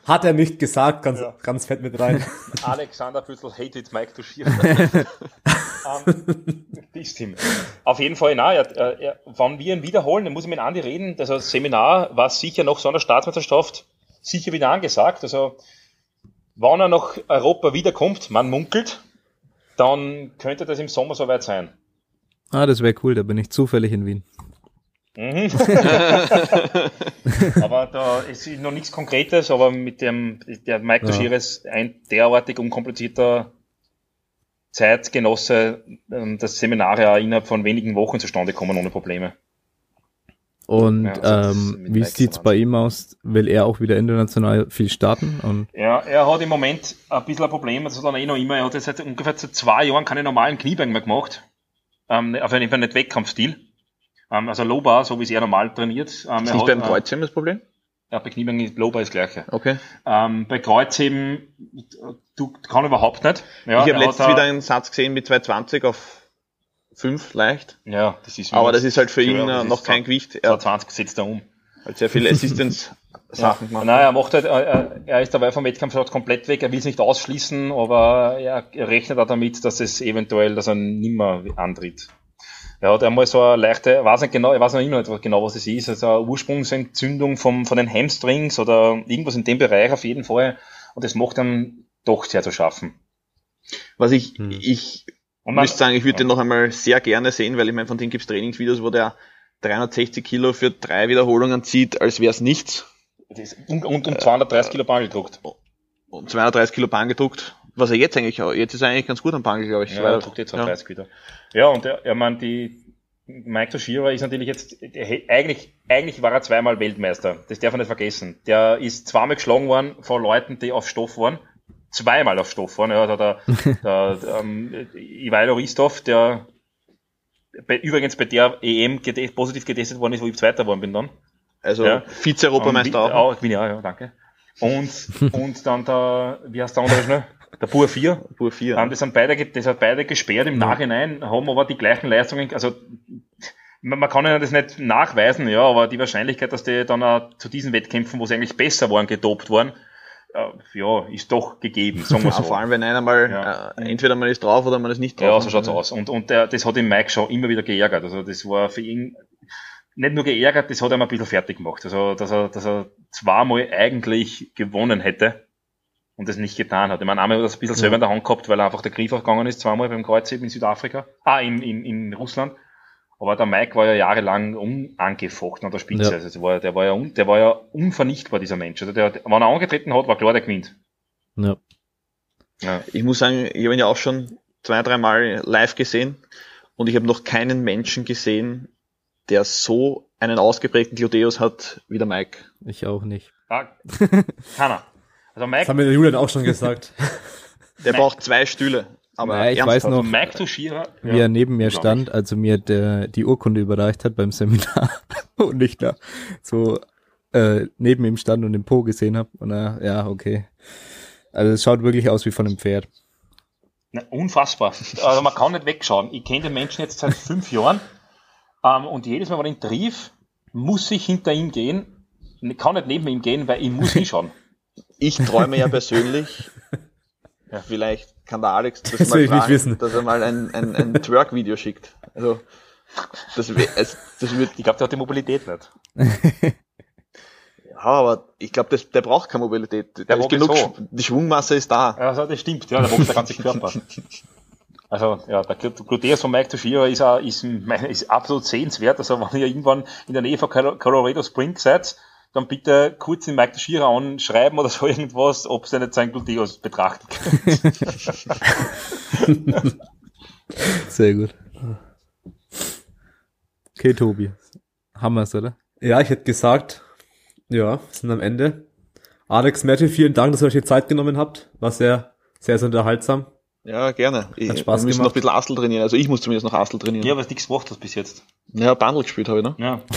Hat er nicht gesagt, ganz, Ja. ganz fett mit rein. Alexander Püttel hated Mike Toshira. um, disst him. Auf jeden Fall, na, er, er, er, wenn wir ihn wiederholen, dann muss ich mit Andi reden. Also das Seminar war sicher noch so einer Staatsmeisterschaft sicher wieder angesagt. Also wenn er nach Europa wiederkommt, man munkelt, dann könnte das im Sommer soweit sein. Ah, das wäre cool, da bin ich zufällig in Wien. Mhm. aber da ist noch nichts Konkretes, aber mit dem, der Mike Ja. Toshira ist ein derartig unkomplizierter Zeitgenosse, ähm, dass Seminare auch innerhalb von wenigen Wochen zustande kommen ohne Probleme. Und Ja, also das ähm, wie Mike sieht's so bei ihm aus? Will er auch wieder international viel starten? Und Ja, er hat im Moment ein bisschen ein Problem, das hat er eh noch immer, er hat jetzt seit ungefähr seit zwei Jahren keine normalen Kniebeugen mehr gemacht, ähm, auf jeden Fall nicht Wettkampfstil. Ähm, also Low Bar, so wie es er normal trainiert. Ähm, Ist er nicht hat, beim äh, Kreuzheben das Problem? Ja, bei Kniebeugen ist Low Bar das gleiche. Okay. Ähm, bei Kreuzheben, du kann überhaupt nicht. Ja, ich habe letztens wieder einen Satz gesehen mit 220 auf 5 leicht. Ja, das ist Aber das ist halt für ihn ist noch kein zwar- Gewicht. Er hat 20 setzt er um. halt sehr viele Assistance-Sachen Ja. gemacht. Nein, er macht halt, er ist dabei vom Wettkampf komplett weg, er will es nicht ausschließen, aber er rechnet auch damit, dass es eventuell, dass er nimmer antritt. Er hat einmal so eine leichte, weiß nicht genau, ich weiß noch immer nicht genau, was es ist, also eine Ursprungsentzündung vom, von den Hamstrings oder irgendwas in dem Bereich auf jeden Fall. Und das macht dann doch sehr zu schaffen. Was ich, Hm. ich Und man, müsste sagen, ich würde ja. den noch einmal sehr gerne sehen, weil ich meine, von dem gibt's Trainingsvideos, wo der 360 Kilo für drei Wiederholungen zieht, als wäre es nichts. und, und um 230 Kilo Ball gedruckt. Und 230 Kilo Bahn gedruckt. Was er jetzt eigentlich, auch- jetzt ist er eigentlich ganz gut am Bahn, glaube ich. Ja, er jetzt 230 wieder. Ja, und er, er meint, die, Mike Toshira ist natürlich jetzt, eigentlich, eigentlich war er zweimal Weltmeister. Das darf man nicht vergessen. Der ist zweimal geschlagen worden von Leuten, die auf Stoff waren. Zweimal auf Stoff waren. Ja, da, der, der, ähm, Ivailo Ristov, der bei, übrigens bei der EM gete- positiv getestet worden ist, wo ich Zweiter geworden bin dann. Also Ja. Vize-Europameister auch. auch. Bin ich auch, ja, danke. Und, und dann der, wie heißt der andere schnell? Der Pur 4. Pur 4. Ähm, das, sind beide, das hat beide gesperrt im Nachhinein, haben aber die gleichen Leistungen, also man, kann ihnen das nicht nachweisen, ja, aber die Wahrscheinlichkeit, dass die dann auch zu diesen Wettkämpfen, wo sie eigentlich besser waren, gedopt waren, äh, ja, ist doch gegeben, sagen wir so. vor allem, wenn einer mal, Ja. äh, entweder man ist drauf oder man ist nicht drauf. Ja, so schaut's aus. Und, und der, das hat den Mike schon immer wieder geärgert. Also das war für ihn nicht nur geärgert, das hat er ein bisschen fertig gemacht. Also, dass er, dass er zweimal eigentlich gewonnen hätte und das nicht getan hat. Ich meine, einmal hat er das ein bisschen selber in der Hand gehabt, weil er einfach der Griff aufgegangen ist, zweimal beim Kreuzheben in Südafrika, ah, in, in, in Russland. Aber der Mike war ja jahrelang unangefochten an der Spitze. Ja. Also der war, der war ja, un, der war ja unvernichtbar, dieser Mensch. Also der, wenn er angetreten hat, war klar, der gewinnt. ja. Ja. Ich muss sagen, ich habe ihn ja auch schon zwei, dreimal live gesehen und ich habe noch keinen Menschen gesehen, der so einen ausgeprägten Gluteus hat wie der Mike. Ich auch nicht. Ah, keiner. Also Das Mike, haben wir der Julian auch schon gesagt. Der Mike. braucht zwei Stühle. Aber Ja, ich weiß noch, Mike Tushira, wie er neben mir stand, also mir der, die Urkunde überreicht hat beim Seminar und ich da so äh, neben ihm stand und den Po gesehen habe. Und er, ja, okay. Also es schaut wirklich aus wie von einem Pferd. Na, unfassbar. Also man kann nicht wegschauen. Ich kenne den Menschen jetzt seit fünf Jahren ähm, und jedes Mal, wenn ich ihn triff, muss ich hinter ihm gehen. Ich kann nicht neben ihm gehen, weil ich muss hinschauen. Ich träume ja persönlich, Ja. vielleicht kann der Alex das, Das mal will ich nicht fragen, wissen. dass er mal ein, ein, ein Twerk-Video schickt. Also, das, es, das wird, Ich glaube, der hat die Mobilität nicht. ja, aber ich glaube, der braucht keine Mobilität. Der ist wogt genug, so. Die Schwungmasse ist da. Also das stimmt, ja, der wogt der ganze Körper. Also ja, der Glut- Gluteus von Mike Tushira ist, auch- ist, ist absolut sehenswert. Also wenn ihr irgendwann in der Nähe von Colo- Colorado Springs seid, dann bitte kurz den Mike Tushira anschreiben oder so irgendwas, ob sie nicht sein Gluteus betrachten können. Sehr gut. Okay, Tobi. Haben wir's, oder? Ja, ich hätte gesagt, ja, wir sind am Ende. Alex, Matthew, vielen Dank, dass ihr euch die Zeit genommen habt. War sehr, sehr, sehr unterhaltsam. Ja, gerne. Ich, Hat Spaß wir müssen gemacht. noch ein bisschen Astel trainieren. Also ich muss zumindest noch Astel trainieren. ja, Ja, was nichts gemacht hast bis jetzt. ja Bundle gespielt habe ich, ne? Ja.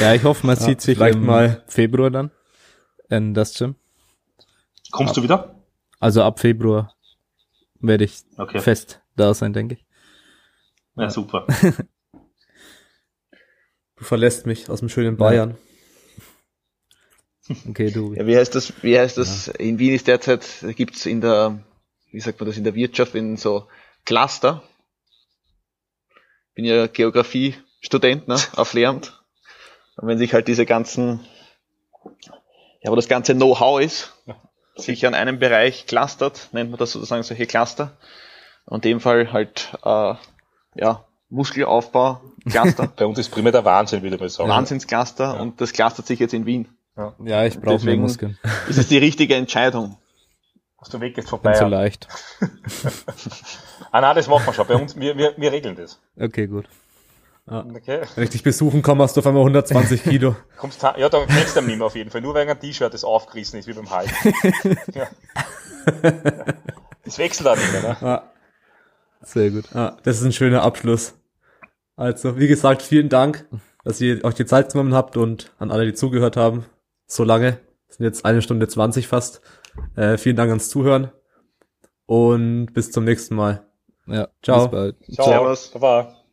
Ja, ich hoffe, man sieht sich vielleicht im mal. Februar dann in das Gym. Kommst du wieder? Also ab Februar werde ich Okay. fest da sein, denke ich. Ja, super. Du verlässt mich aus dem schönen Bayern. Okay, Tobi. Ja, wie heißt das, wie heißt das, in Wien ist derzeit, gibt's in der, wie sagt man das, in der Wirtschaft, in so Cluster. Bin ja Geografie-Student, ne, auf Lehramt. Und wenn sich halt diese ganzen, ja, wo das ganze Know-how ist, sich an einem Bereich clustert, nennt man das sozusagen solche Cluster. Und in dem Fall halt, äh, ja, Muskelaufbau, Cluster, Bei uns ist primär der Wahnsinn, würde ich mal sagen. Wahnsinnscluster, und das clustert sich jetzt in Wien. Ja, ich brauche mehr Muskeln. Das ist die richtige Entscheidung. Hast du weg jetzt Bin vorbei? so leicht. ah nein, das machen wir schon. Bei uns, wir, wir, wir regeln das. Okay, gut. Okay. Wenn ich dich besuchen komme, hast du auf einmal 120 Kilo. Kommst ja, dann kennst du mehr auf jeden Fall. Nur wegen ein T-Shirt, das aufgerissen ist, wie beim Hulk. ja. Das wechselt auch nicht mehr, ne? Ah, Sehr gut. ah, das ist ein schöner Abschluss. Also, wie gesagt, vielen Dank, dass ihr euch die Zeit genommen habt und an alle, die zugehört haben. So lange. Das sind jetzt eine Stunde 20 fast. Äh, vielen Dank ans Zuhören. Und bis zum nächsten Mal. Ja, Ciao. bis bald. Ciao. Servus. Baba.